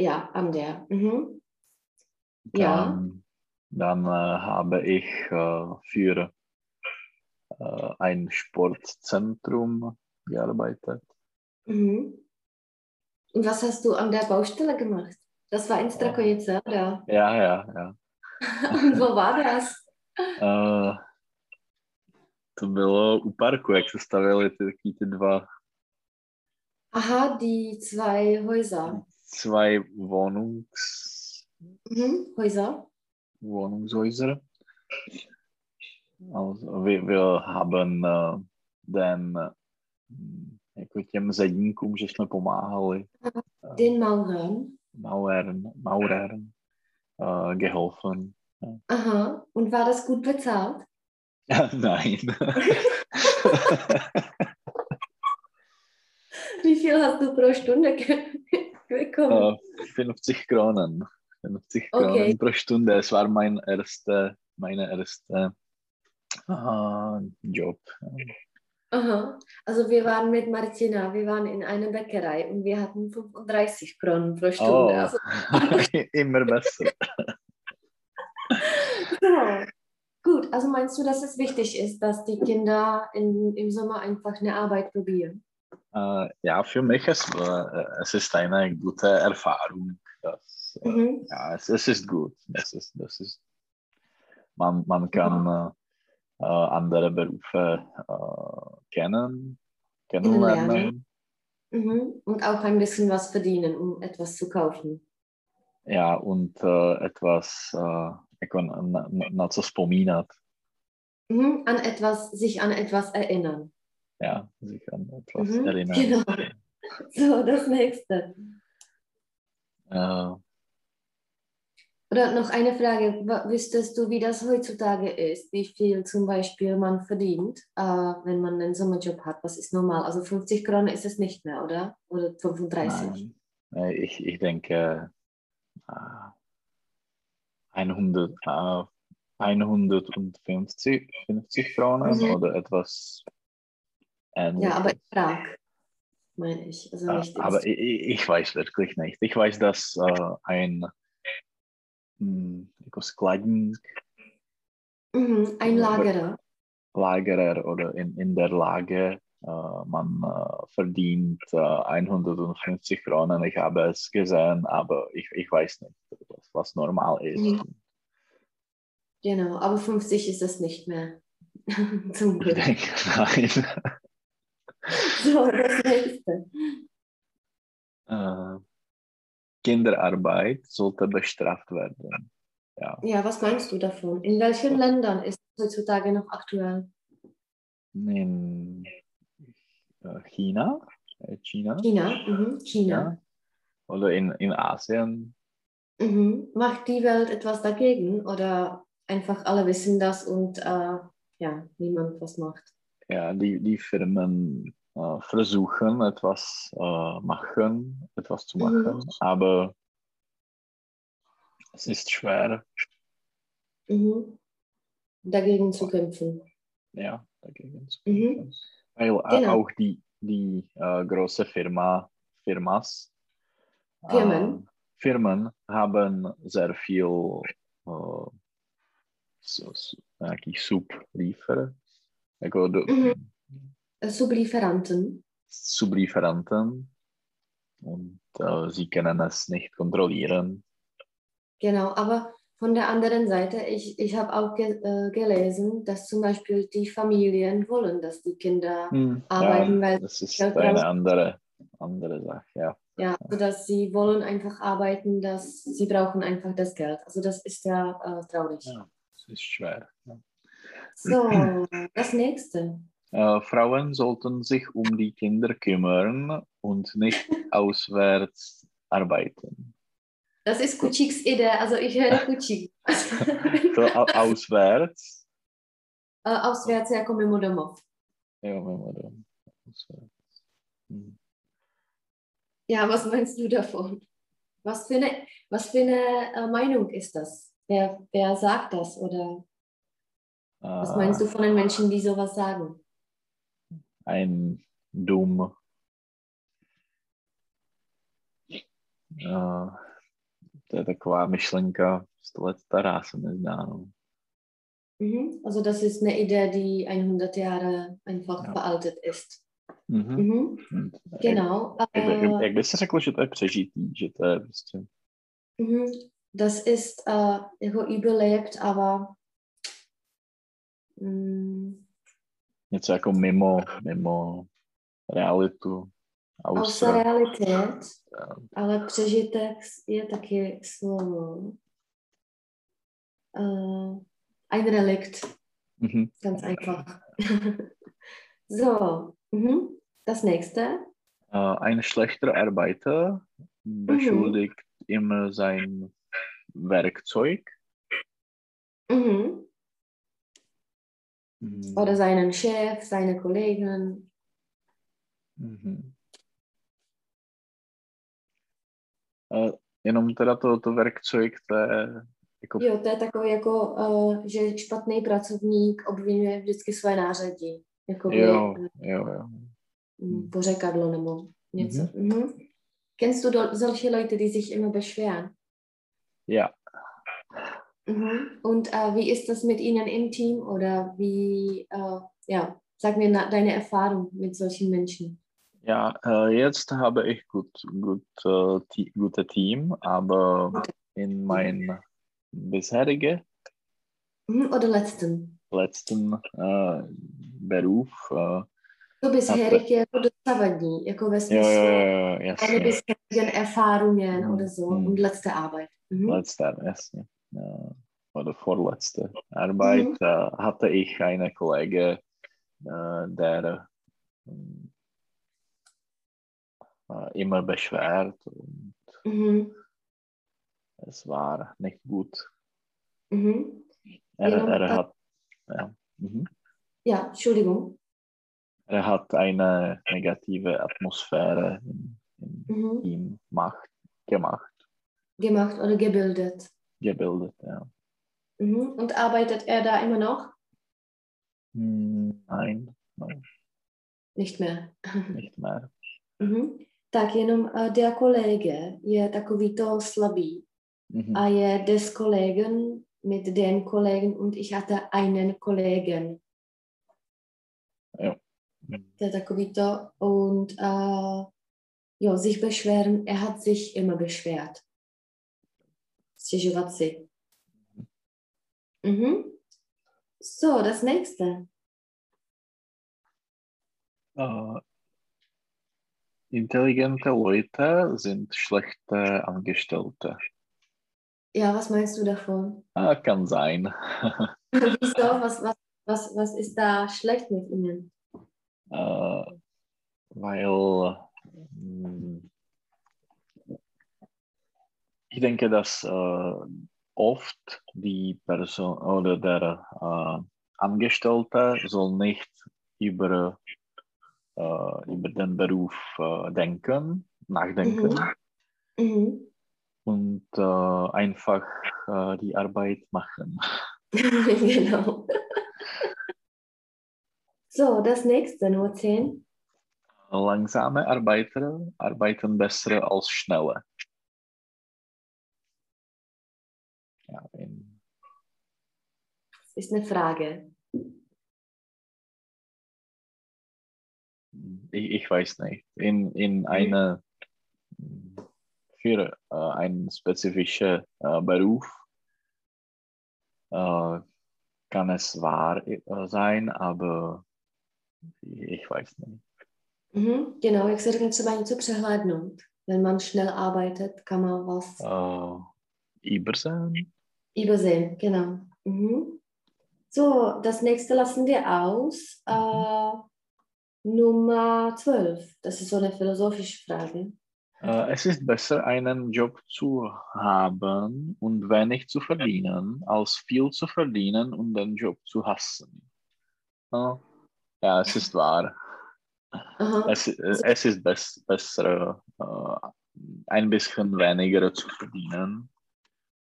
Ja, an der. Mhm. Ja. Dann, dann äh, habe ich äh, für äh, ein Sportzentrum gearbeitet. Mhm. Und was hast du an der Baustelle gemacht? Das war in Strakojice, oder? Ja, ja, ja. Und <laughs> wo war das? Uh, <laughs> to bylo u parku, jak se stavily ty, taky ty dva, Aha, die zwei Häuser. zwei Wohnungs, Mhm. Häuser? Wohnungshäuser. Also, wir, wir haben uh, den, hm, jako těm zedníkům, že jsme pomáhali, uh, Den Maurern. Maurern, Maurern uh, geholfen. Aha. Und war das gut bezahlt? <laughs> Nein. <laughs> Wie viel hast du pro Stunde <laughs> bekommen? Uh, 50 Kronen. 50 Okay. Kronen pro Stunde. Es war mein erster, meine erste uh, Job. Aha. Also wir waren mit Martina, wir waren in einer Bäckerei und wir hatten 35 Kronen pro Stunde. Oh, Also, immer besser. ja. <laughs> Gut, also meinst du, dass es wichtig ist, dass die Kinder in, im Sommer einfach eine Arbeit probieren? Uh, ja, für mich ist uh, es ist eine gute Erfahrung. Das, uh, Mhm. ja, es, es ist gut. Das ist, das ist, man, man kann uh, andere Berufe uh, kennen, kennenlernen. Mhm. Und auch ein bisschen was verdienen, um etwas zu kaufen. Ja, und uh, etwas, vzpomínat. Mhm. An etwas, sich an etwas erinnern. Ja, sich an etwas Mhm, erinnern. genau. <laughs> So, das nächste. Uh, Oder noch eine Frage. Wüsstest du, wie das heutzutage ist? Wie viel zum Beispiel man verdient, äh, wenn man einen Sommerjob hat? Was ist normal? Also 50 Kronen ist es nicht mehr, oder? Oder 35? nein, ich, ich denke uh, 100, uh, 150 50 Kronen Mhm. oder etwas ähnliches. Ja, aber in Prag, meine ich. Also Ah, aber ich, ich ich weiß wirklich nicht. Ich weiß, dass äh, ein jako skladník, mhm. Ein Lagerer. Lagerer oder in, in der Lage, äh, man äh, verdient äh, 150 Kronen. Ich habe es gesehen, aber ich, ich weiß nicht, was, was normal ist. Mhm. Genau, aber 50 ist es nicht mehr. <laughs> Zum Ich Glück. denke, nein. <laughs> So, das nächste. Kinderarbeit sollte bestraft werden. Ja. Ja, was meinst du davon? In welchen Ländern ist es heutzutage noch aktuell? In äh, China, äh, China, China, mhm. China. ja. oder in, in Asien. Mhm. Macht die Welt etwas dagegen oder einfach alle wissen das und äh, ja, niemand was macht? Ja, die, die Firmen äh, versuchen etwas äh, machen, etwas zu Mhm. machen, aber es ist schwer, Mhm. Dagegen zu kämpfen. ja, dagegen zu Mhm. kämpfen. Weil äh, Genau. auch die, die äh, große Firma, Firmas, Firmen? äh, Firmen haben sehr viel uh, so, so, sublieferer. Do, Mhm. Sublieferanten. Sublieferanten. Und uh, sie können es nicht kontrollieren. Genau, aber von der anderen Seite, ich, ich habe auch ge äh, gelesen, dass zum Beispiel die Familien wollen, dass die Kinder Hm, arbeiten, ja, weil das ist eine andere, andere Sache, ja. ja, also dass sie wollen einfach arbeiten, dass sie brauchen einfach das Geld. Also das ist ja äh, traurig. Ja, das ist schwer. Ja. So, das nächste. Äh, Frauen sollten sich um die Kinder kümmern und nicht <laughs> auswärts arbeiten. Das ist Kuciks Idee, also ich höre <laughs> Kucik. So, au- auswärts. Äh, Auswärts jako mimo domov. Ja, man da- auswärts. Hm. Ja, was meinst du davon? Was für eine, was für eine äh, Meinung ist das? Wer, wer sagt das? Oder was meinst du von den Menschen, die sowas sagen? Ein dumm. Uh, to je taková myšlenka sto let stará, se mi zdá. No. Mhm. Also das ist eine Idee, die 100 Jahre einfach Ja. veraltet ist. Mhm. Mhm. Und Genau. Jak, jak, Äh, jak by se řekl, že to je přežitý, že to je prostě... mhm. Das ist äh, jako überlebt, aber mm, něco jako mimo, mimo realitu. außer Außer, Realität, Ja. ale přežitek je taky slovo. Äh, ein Relikt. mhm. Ganz einfach. <laughs> so, mhm. das nächste. Äh, ein schlechter Arbeiter beschuldigt immer sein Werkzeug. Mhm. Mhm. Oder seinen Chef, seine Kollegen. Mhm. Äh, jenom teda to, to werkzeug, to je jako Jo, to je takový jako, uh, že špatný pracovník obvinuje vždycky své nářadí. Jako jo, jo, jo. mm, pořekadlo nebo něco. Mhm. Kennst du solche Leute, die sich immer beschweren? Ja, Mhm. Und äh, wie ist das mit ihnen im Team oder wie, äh, ja, sag mir na, deine Erfahrung mit solchen Menschen. ja äh, jetzt habe ich gut, gut, äh, ti- gute Team, aber in mein bisherigen Mhm. Oder letzten. letzten äh, Beruf, äh, To bisherik je jako ve jo, smyslu jo, jo, deine jasně, bisherigen Erfahrungen Mhm. oder so Mhm. und letzte Arbeit. Mhm. letzte, jasně, äh, oder vorletzte Arbeit Mhm. äh, hatte ich eine Kollege, äh, der äh, immer beschwert und Mhm. es war nicht gut. Mhm. Er, Ja, er hat ja, mhm. Ja, Entschuldigung. er hat eine negative Atmosphäre im Mhm. Team macht, gemacht, Gemacht oder gebildet. gebildet. Ja. Mhm. Und arbeitet er da immer noch? Hm, Nein, nein, Nicht mehr. nicht mehr. <laughs> Mhm. Tak jenom uh, der Kollege je takový to slabý Mhm. a je des Kollegen mit den Kollegen und ich hatte einen Kollegen. Mhm. Der takový to und uh, jo, sich beschweren, er hat sich immer beschwert. Stěžovat si. Mhm. So, das nächste. Äh, intelligente Leute sind schlechte Angestellte. Ja, was meinst du davon? Ah, kann sein. <laughs> <laughs> Wieso? Was, was, was, was ist da schlecht mit ihnen? Äh, weil hm, ich denke, dass äh, oft die Person oder der äh, Angestellte soll nicht über, äh, über den Beruf äh, denken, nachdenken Mhm. und äh, einfach äh, die Arbeit machen. <laughs> genau. So, das nächste, Nummer 10. Langsame Arbeiter arbeiten besser als schnelle. Ist eine Frage. Ich, ich weiß nicht. In, in eine, für äh, einen spezifischen äh, Beruf äh, kann es wahr äh, sein, aber ich weiß nicht. Mhm, genau, jak se řekne třeba něco přehlédnout. Wenn man schnell arbeitet, kann man was Äh, übersehen? Übersehen. Genau. Mhm. So, das nächste lassen wir aus. Äh, Nummer 12. Das ist so eine philosophische Frage. Äh, es ist besser, einen Job zu haben und wenig zu verdienen, als viel zu verdienen und den Job zu hassen. Ja, es ist wahr. Aha. Es, es ist bess, besser, äh, ein bisschen weniger zu verdienen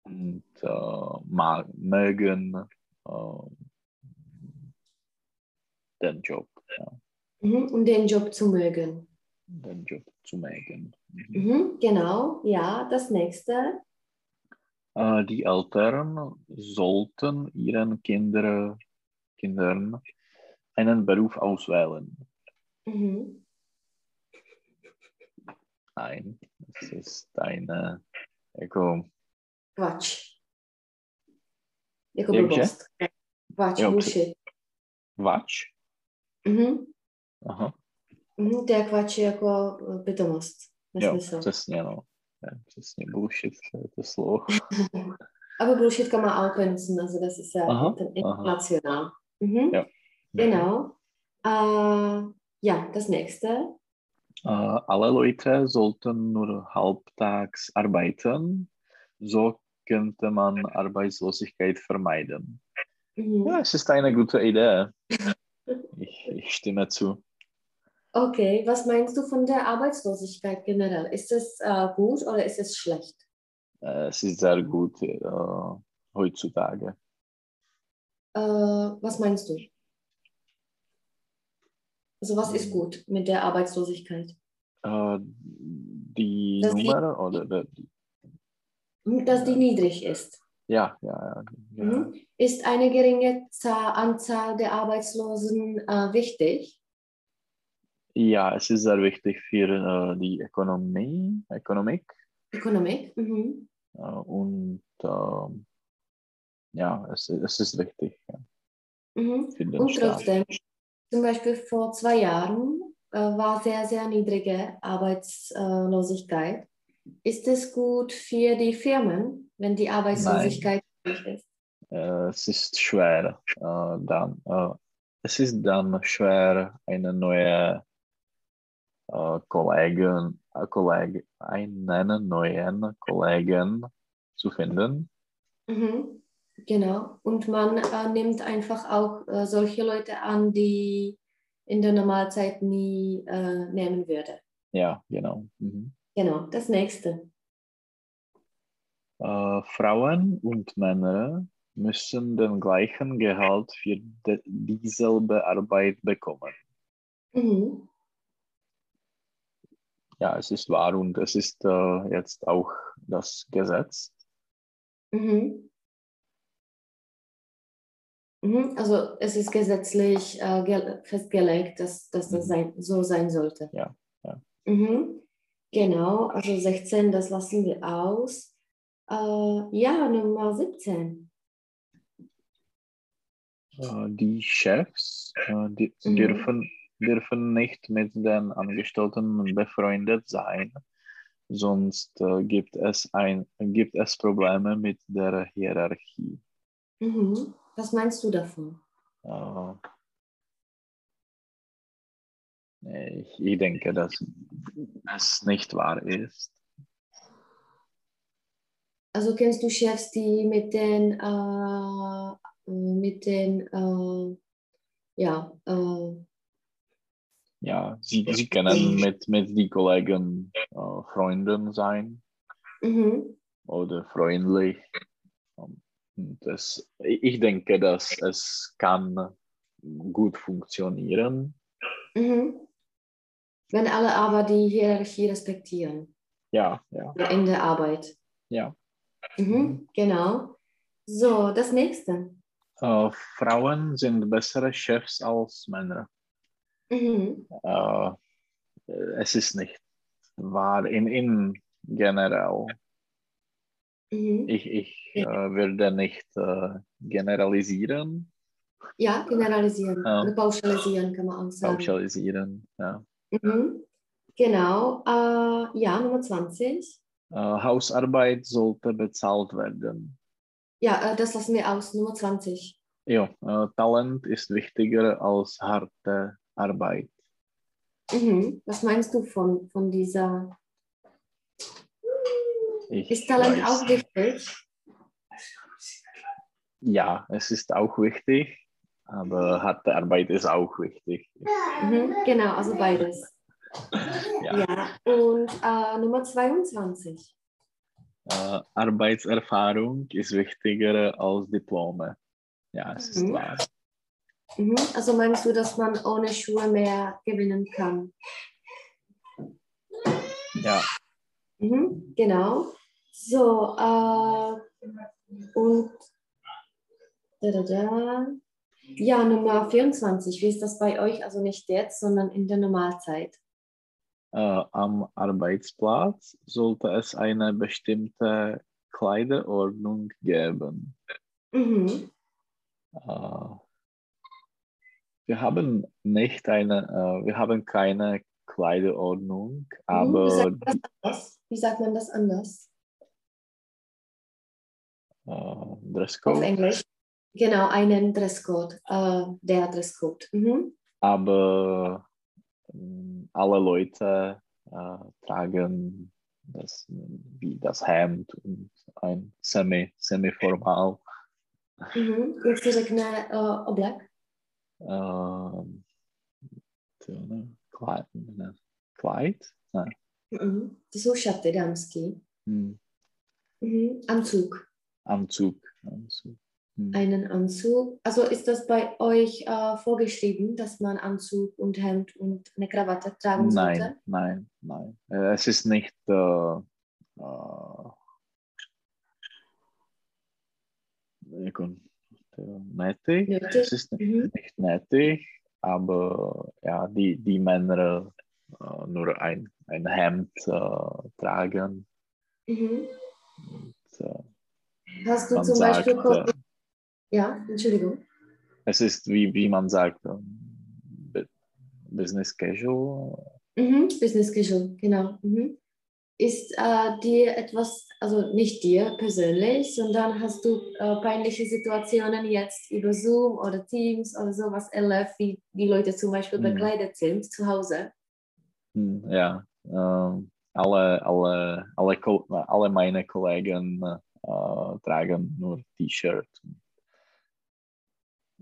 und äh, mögen äh, den Job, ja, Mhm. Und den Job zu mögen. den Job zu mögen. Mhm. Mhm, genau, ja, das nächste. Äh, die Eltern sollten ihren Kinder, Kindern einen Beruf auswählen. Mhm. Nein, es ist eine jako, Quatsch. Jako Jakže? blbost. Quatsch, Jo, bullshit. Vač? Mhm. Aha. Mhm, Quatsch je jako eh, pitomost. Jo, Nesmysl. přesně, no. Ja, přesně, bullshit, to je to slovo. <laughs> Aber Bullshit kann man auch benutzen, also das ist ja Aha, international. Mhm. Ja. Genau. Äh, ja, das nächste. Äh, alle Leute sollten nur halbtags arbeiten, so könnte man Arbeitslosigkeit vermeiden. Mhm. Ja, es ist eine gute Idee. <laughs> Ich, ich stimme zu. Okay, was meinst du von der Arbeitslosigkeit generell? Ist es äh, gut oder ist es schlecht? Äh, Es ist sehr gut äh, heutzutage. Äh, was meinst du? Also was ist Mhm. gut mit der Arbeitslosigkeit? Äh, die Das Nummer oder der, Dass die niedrig ist. ja, ja, ja, ja. Mhm. Ist eine geringe Zahl, Anzahl der Arbeitslosen äh, wichtig? ja, es ist sehr wichtig für äh, die Ökonomie, Ökonomik Ökonomik? Mhm. äh, und ähm, ja, es, es ist wichtig ja, Mhm. Und Staat. trotzdem, zum Beispiel vor zwei Jahren äh, war sehr, sehr niedrige Arbeitslosigkeit. Ist es gut für die Firmen, wenn die Arbeitslosigkeit niedrig ist? Äh, es ist schwer, äh, dann, äh, es ist dann schwer, eine neue Kollegen, Kolleg, einen neuen Kollegen zu finden. Mhm. Genau. Und man äh, nimmt einfach auch äh, solche Leute an, die in der Normalzeit nie äh, nehmen würde. Ja, genau. Mhm. Genau, das nächste. Äh, Frauen und Männer müssen den gleichen Gehalt für de, dieselbe Arbeit bekommen. Mhm. Ja, es ist wahr und es ist äh, jetzt auch das Gesetz. Mhm. Mhm. Also es ist gesetzlich äh, gel- festgelegt, dass, dass das Mhm. sein, so sein sollte. Ja, ja. Mhm. Genau, also 16, das lassen wir aus. Äh, ja, Nummer 17. Äh, die Chefs äh, die Mhm. dürfen, dürfen nicht mit den Angestellten befreundet sein, sonst äh, gibt, es ein, gibt es Probleme mit der Hierarchie. Mhm. Was meinst du davon? Ich, ich denke, dass es nicht wahr ist. Also kennst du Chefs, die mit den, äh, mit den, äh, ja, äh, Ja, sie, sie können mit, mit den Kollegen äh, Freunden sein mhm. oder freundlich. Und das, ich denke, dass es kann gut funktionieren. Mhm. Wenn alle aber die Hierarchie respektieren Ja, ja, in der Arbeit. ja. Mhm. Genau. So, das nächste. Äh, Frauen sind bessere Chefs als Männer. Mhm. Äh, es ist nicht wahr in, in generell. Mhm. Ich, ich äh, würde nicht äh, generalisieren, Ja, generalisieren Ja. oder pauschalisieren kann man auch sagen. pauschalisieren. Ja. Mhm. Genau. Äh, ja, Nummer 20. Äh, Hausarbeit sollte bezahlt werden. Ja, äh, das lassen wir aus. Nummer 20. Ja, äh, Talent ist wichtiger als harte Arbeit. Mhm. Was meinst du von, von dieser? Ich Ist Talent weiß- auch wichtig? Ja, es ist auch wichtig, aber harte Arbeit ist auch wichtig. Mhm. Genau, also beides. Ja. Ja, und äh, Nummer 22. Äh, Arbeitserfahrung ist wichtiger als Diplome. Ja, es ist Mhm. wahr. Mhm. Also meinst du, dass man ohne Schuhe mehr gewinnen kann? Ja, Mhm. Genau. So, äh, und da, da, da. Ja, Nummer 24. Wie ist das bei euch? Also nicht jetzt, sondern in der Normalzeit. äh, am Arbeitsplatz sollte es eine bestimmte Kleiderordnung geben. Mhm. Äh, wir haben nicht eine, äh, wir haben keine Kleiderordnung, Mhm. Wie, aber sagt man das anders? Wie sagt man das anders? äh, Auf Dresscode. Englisch. Genau, einen Dresscode. Äh, der Dresscode. Mhm. aber ähm, alle Leute äh, tragen das, wie das Hemd und ein semi, semi-formal Mhm. Jak se řekne uh, oblek? to, ne, Kleid, ne, Kleid? Ne, Mhm. To jsou šaty dámský. hm, Mhm. Anzug. Anzug. Anzug. Hm. Einen Anzug. Also ist das bei euch äh, vorgeschrieben, dass man Anzug und Hemd und eine Krawatte tragen sollte? Nein, nein, nein. Äh, Es ist nicht äh, äh, nötig. Nötig? Es ist Mhm. nicht nötig, aber ja, die, die Männer äh, nur ein, ein Hemd äh, tragen. Mhm. Und, Hast du zum sagt, Beispiel... äh, ja, Entschuldigung. es ist wie, wie man sagt, ähm, Bu- Business Casual. Mhm. Business Casual, genau. Mhm. Ist äh, dir etwas, also nicht dir persönlich, sondern hast du äh, peinliche Situationen jetzt über Zoom oder Teams oder sowas erlebt, wie die Leute zum Beispiel Mhm. bekleidet sind zu Hause? Hm, Ja, ähm, alle, alle, alle, alle meine Kollegen äh, tragen nur T-Shirt.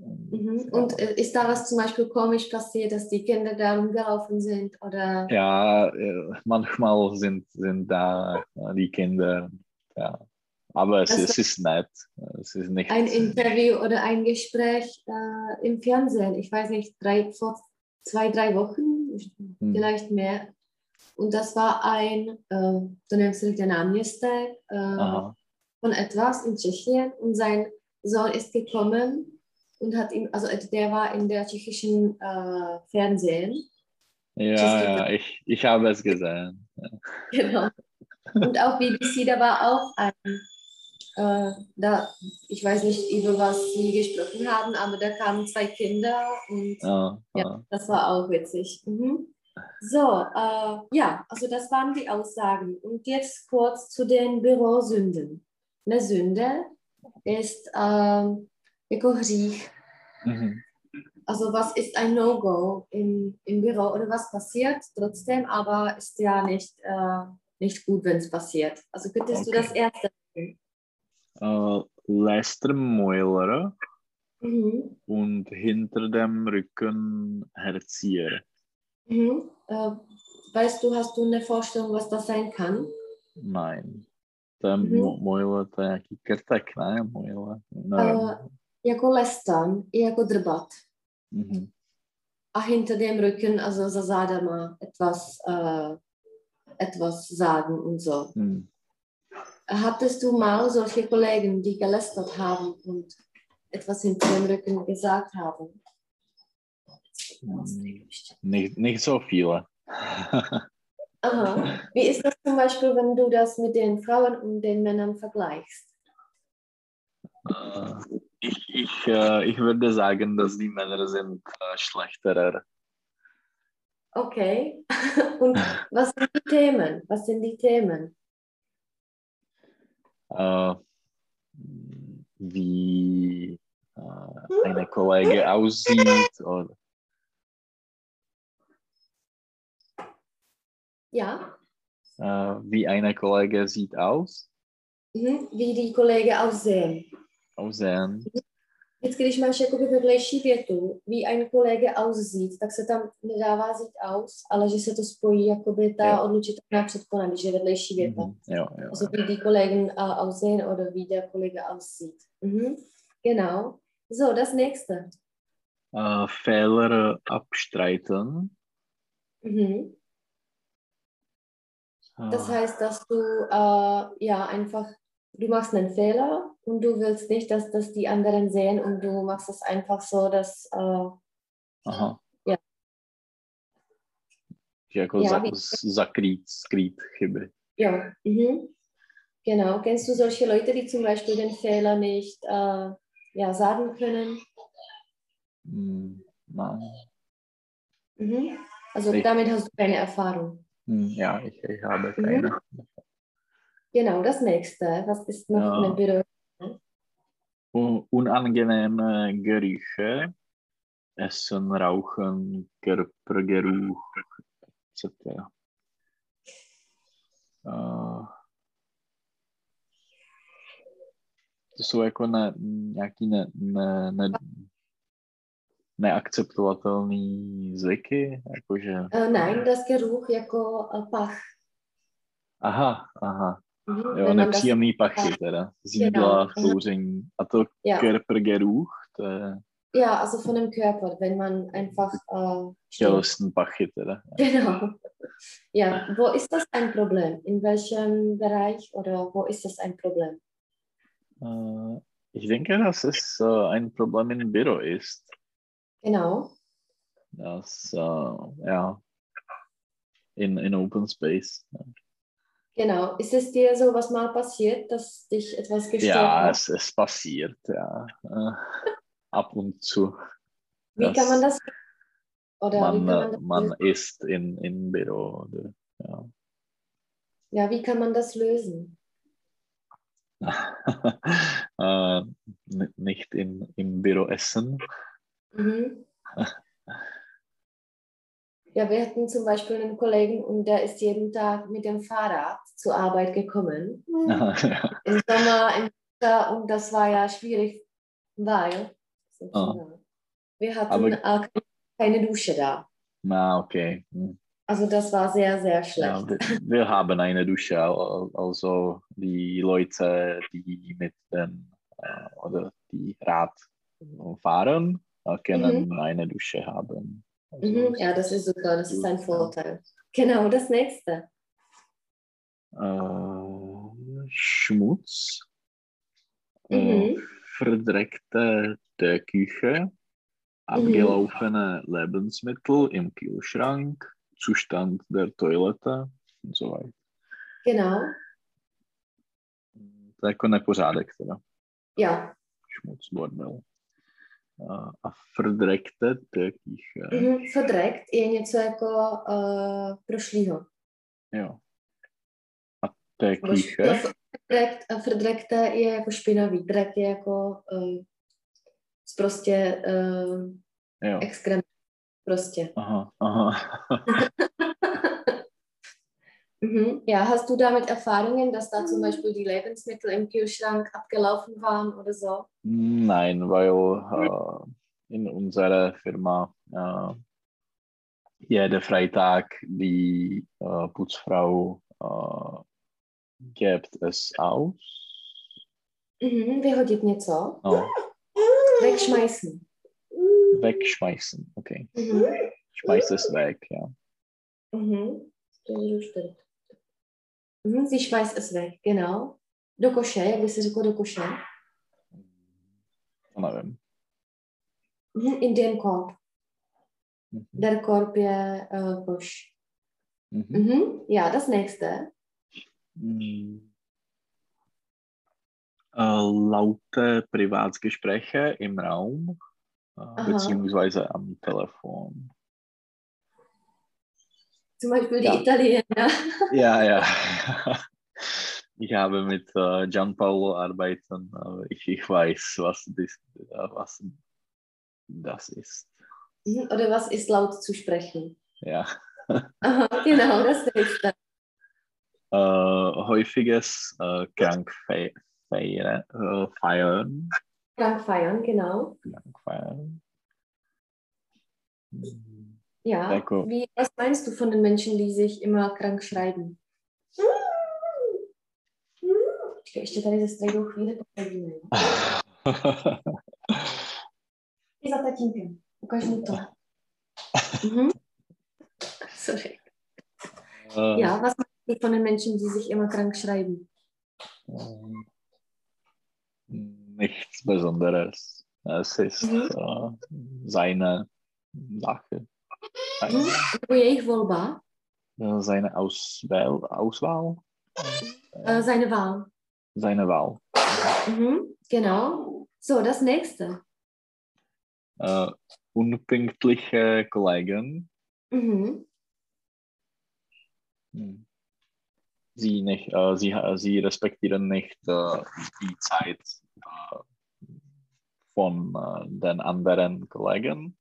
Und, Mhm. Und äh, ist da was zum Beispiel komisch passiert, dass die Kinder da rumgelaufen sind oder Ja, äh, manchmal sind, sind da äh, die Kinder, ja. Aber es, Also- es ist nett. Es ist nicht. ein Interview oder ein Gespräch äh, im Fernsehen? Ich weiß nicht, drei, vor zwei, drei Wochen, Hm. vielleicht mehr. Und das war ein, äh, du nennst den Namen jetzt, äh, von etwas in Tschechien und sein Sohn ist gekommen und hat ihm, also der war in der tschechischen äh, Fernsehen. Ja, ja, ich, ich habe es gesehen. <laughs> Genau. Und auch BBC, da war auch ein, äh, da, ich weiß nicht, über was sie gesprochen haben, aber da kamen zwei Kinder und Ja. ja. das war auch witzig. Mhm. So, äh, ja, also das waren die Aussagen. Und jetzt kurz zu den Bürosünden. Eine Sünde ist ähm, jako hřích. Mhm. Also was ist ein No-Go im, im Büro oder was passiert trotzdem, aber ist ja nicht, äh, nicht gut, wenn es passiert. Also könntest du Okay. das erste Äh, Lästermäuler Mhm. und hinter dem Rücken Herzier. Mhm. Äh, weißt du, hast du eine Vorstellung, was das sein kann? Nein. Je Mhm. mo- mojle, to je nějaký krtek, jako lestan, i jako drbat. Mhm. A hinter dem Rücken, also za zádama, etwas, äh, etwas sagen und so. Hm. Hattest du mal solche Kollegen, die gelästert haben und etwas hinter dem Rücken gesagt haben? Nicht, nicht so viele. Aha. Wie ist das zum Beispiel, wenn du das mit den Frauen und den Männern vergleichst? Äh, ich, ich, äh, ich würde sagen, dass die Männer sind äh, schlechterer. Okay. <laughs> Und was sind die Themen? Was sind die Themen? Äh, wie äh, eine Kollege aussieht oder Ja. äh, wie eine Kollege sieht aus, Mhm. Wie die Kollegen aussehen. Aussehen. Vždycky, když máš jakoby vedlejší větu, ví ein kolega aussieht, tak se tam nedává zít aus, ale že se to spojí jakoby ta Jo. odlučitelná předpona, když je vedlejší věta. Mhm. Ja, ja. Also wie die Kollegen aussehen oder wie der Kollege aussieht. Mhm. Genau. So, das nächste. Äh, Fehler abstreiten. Mhm. Das heißt, dass du äh, ja einfach, du machst einen Fehler und du willst nicht, dass das die anderen sehen und du machst es einfach so, dass äh, aha. Ja. Jako za, z- zakrýt, skrýt chyby. ja. Mhm. Genau. Kennst du solche Leute, die zum Beispiel den Fehler nicht äh, ja, sagen können? Mm, nein. Mhm. Also Ich- damit hast du keine Erfahrung. Hm, ja, ich, ich habe Mhm. Genau, das nächste. Was ist noch Ja. eine Berührung? Un unangenehme Gerüche, Essen, Rauchen, Körpergeruch, etc. Uh, to jsou jako ne, nějaký ne, ne, ne, neakceptovatelný zvyky, jakože, Äh, nein, das Geruch jako äh, Pach. aha, aha, Mhm. jo, Wenn man das, nepříjemný pachy teda, z jídla, Genau, aha. kouření, a to ja. Körpergeruch, to je ja, also von dem Körper, wenn man einfach äh, tělesný pachy teda. Genau. Ja, wo ist das ein Problem? In welchem Bereich oder wo ist das ein Problem? Äh, ich denke, dass es äh, ein Problem im Büro ist, Genau. dass äh, ja in, in Open Space. Genau. Ist es dir so was mal passiert, dass dich etwas gestört Ja, hat? es, es passiert, ja. Äh, ab und zu. Wie kann man das oder wie man, kann man das man ist in, in Büro. Oder, ja. Ja, wie kann man das lösen? <laughs> äh, nicht in, im Büro essen. Mhm. <laughs> Ja, wir hatten zum Beispiel einen Kollegen und der ist jeden Tag mit dem Fahrrad zur Arbeit gekommen. ja. <laughs> Im Sommer, im Winter und das war ja schwierig, weil wir hatten Aber- keine Dusche da. Na, okay. Hm. Also das war sehr, sehr schlecht. Ja, wir, <laughs> wir haben eine Dusche, al- also die Leute, die mit dem äh, oder die Rad fahren, äh, können eine Dusche haben. Also, Mhm, ja, das ist super, das ist ein Vorteil. Genau, das nächste. äh, Schmutz, äh, Mhm. verdreckte der Küche, abgelaufene Lebensmittel im Kühlschrank, Zustand der Toilette und so weiter. Genau, To je jako nepořádek teda. ja. Schmutz, bordel. Uh, a verdreckte der Küche. Mhm. Verdreckt je něco jako uh, prošlýho. Jo. A té Nebo š- Küche, no, Verdreckt, a verdreckte je jako špinavý. Drek je jako uh, prostě uh, jo. exkrement. Prostě. Aha, aha. <laughs> Mhm. Ja, hast du damit Erfahrungen, dass da zum Beispiel die Lebensmittel im Kühlschrank abgelaufen waren oder so? Nein, weil äh, in unserer Firma äh, jeder Freitag die äh, Putzfrau äh, gibt es aus. Mhm. Vyhodit něco? No, Wegschmeißen. wegschmeißen. Okay. Mhm. Schmeiß es weg, ja. Mhm. To je stimmt. Mhm. Sie schmeißt es weg, genau. Do koše, jak by se řeklo do koše? nevím. Mhm, In den Korb. Mhm. Der Korb je uh, koš. Mhm. Mhm. Ja, das nächste. Mm. Äh, laute Privatgespräche im Raum äh, Aha. beziehungsweise am Telefon. Zum Beispiel die Ja. Italiener. Ja, <laughs> ja. <laughs> Ich habe mit äh, Gianpaolo arbeiten. aber ich, ich weiß, was das, äh, was das ist. Mhm, Oder was ist laut zu sprechen? Ja. <laughs> Aha, genau, das nächste. Äh, häufiges äh, Krankfeiern. Äh, feiern. Krank feiern, genau. Krankfeiern. Mm. Ja. Wie, was meinst du von den Menschen, die sich immer krank schreiben? Počkej, ještě tady ze strejdou chvíli jo? I za tatínkem. Ukaž mu to. Mhm. <laughs> Sorry. Ja, was meinst du von den Menschen, die sich immer krank schreiben? Ähm, Nichts Besonderes. Es ist Mhm. äh, seine Sache. Seine. Nebo jejich volba, äh, seine Auswahl, Auswahl? äh, seine Wahl. Seine Wahl. Mhm. Genau. So, das nächste. Äh, unpünktliche Kollegen. Mhm. Hm. Sie, nicht, äh, sie, sie respektieren nicht die Zeit von den anderen Kollegen.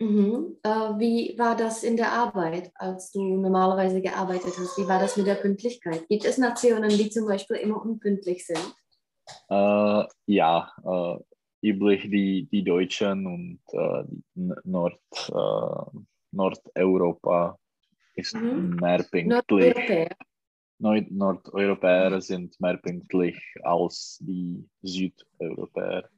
Mhm. Äh, wie war das in der Arbeit, als du normalerweise gearbeitet hast? Wie war das mit der Pünktlichkeit? Gibt es Nationen, die zum Beispiel immer unpünktlich sind? Äh, ja, äh, üblich die, die Deutschen und äh, Nord, äh, Nordeuropa ist Mhm. mehr pünktlich. Nordeuropäer. Nord Nordeuropäer sind mehr pünktlich als die Südeuropäer.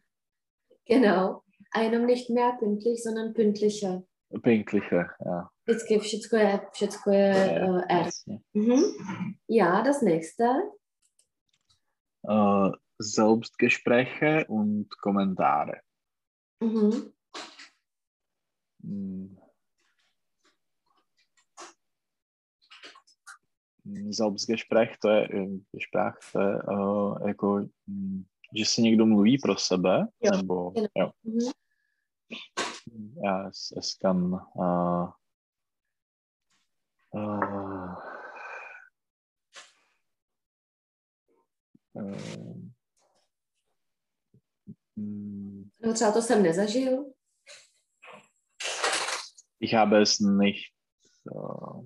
Genau. Einem nicht mehr pünktlich, sondern pünktlicher. Pünktlicher, ja. Vždycky všecko je, všecko je uh, R. Jasně. Mhm. Ja, das nächste. Äh, Selbstgespräche und Kommentare. Mhm. Mm. Mm, Selbstgespräch, to je eh, gespräch, to je uh, jako, mm, že si někdo mluví pro sebe, Jo, nebo jo, Mhm. ja, es, kann uh, uh, uh, mm, No třeba to jsem nezažil. ich habe es nicht uh,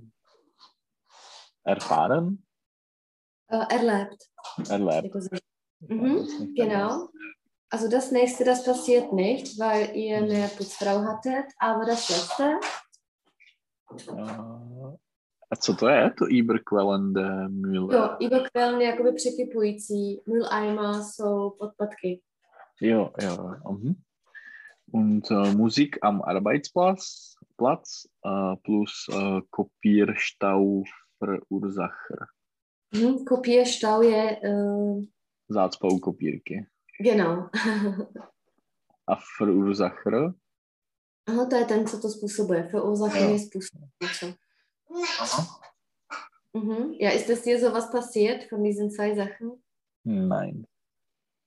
erfahren, Uh, erlebt. erlebt. Jako Mhm, Genau. Also das nächste, das passiert nicht, weil ihr eine Putzfrau hattet, aber das letzte, Uh, a co to je, to überquellende Mühle? jo, überquellen jakoby překypující, Mülleimer jsou podpadky. Jo, jo. Mhm. Und äh, Musik am Arbeitsplatz Platz, äh, plus äh, Kopierstauverursacher. Mhm, Kopierstau je, uh, Zácpou-kopírky. genau. A Verursacher? Aha, to je ten, co to způsobuje. Verursachen Jo. je způsob. něco. Mhm. Ja, ist das dir sowas passiert von diesen zwei Sachen? Nein.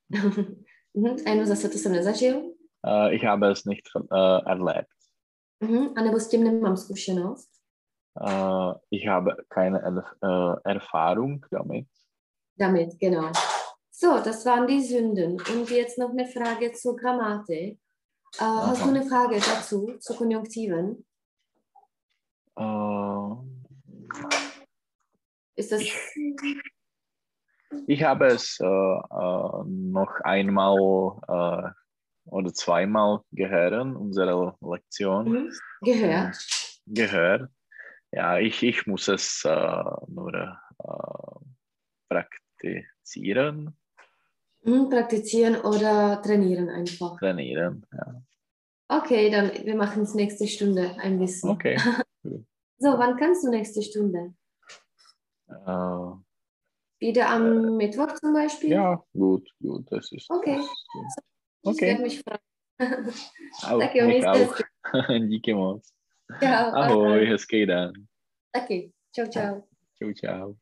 <laughs> mhm. Jenom zase to jsem nezažil. Äh, ich habe es nicht äh, erlebt. Mhm. A nebo s tím nemám zkušenost. Äh, ich habe keine Erf Erfahrung damit. Damit, genau. So, das waren die Sünden. Und jetzt noch eine Frage zur Grammatik. Äh, hast du eine Frage dazu, zu Konjunktiven? Äh, Ist das. Ich habe es äh, äh, noch einmal äh, oder zweimal gehört, unsere Lektion Mhm. Gehört? gehört. Ja, ich, ich muss es äh, nur äh, praktizieren, Mhm. Praktizieren oder trainieren einfach. trainieren. Ja. Okay, dann wir machen es nächste Stunde ein bisschen. Okay. <laughs> So, wann kannst du nächste Stunde? Äh, Wieder am Mittwoch zum Beispiel? ja, gut, gut. Das ist, Okay. das ist gut. Ich werde mich freuen. Au, Tak jo, mich auch. Díky moc. Čau. Ahoj, hezký den. Taky. Čau, čau. Čau, čau.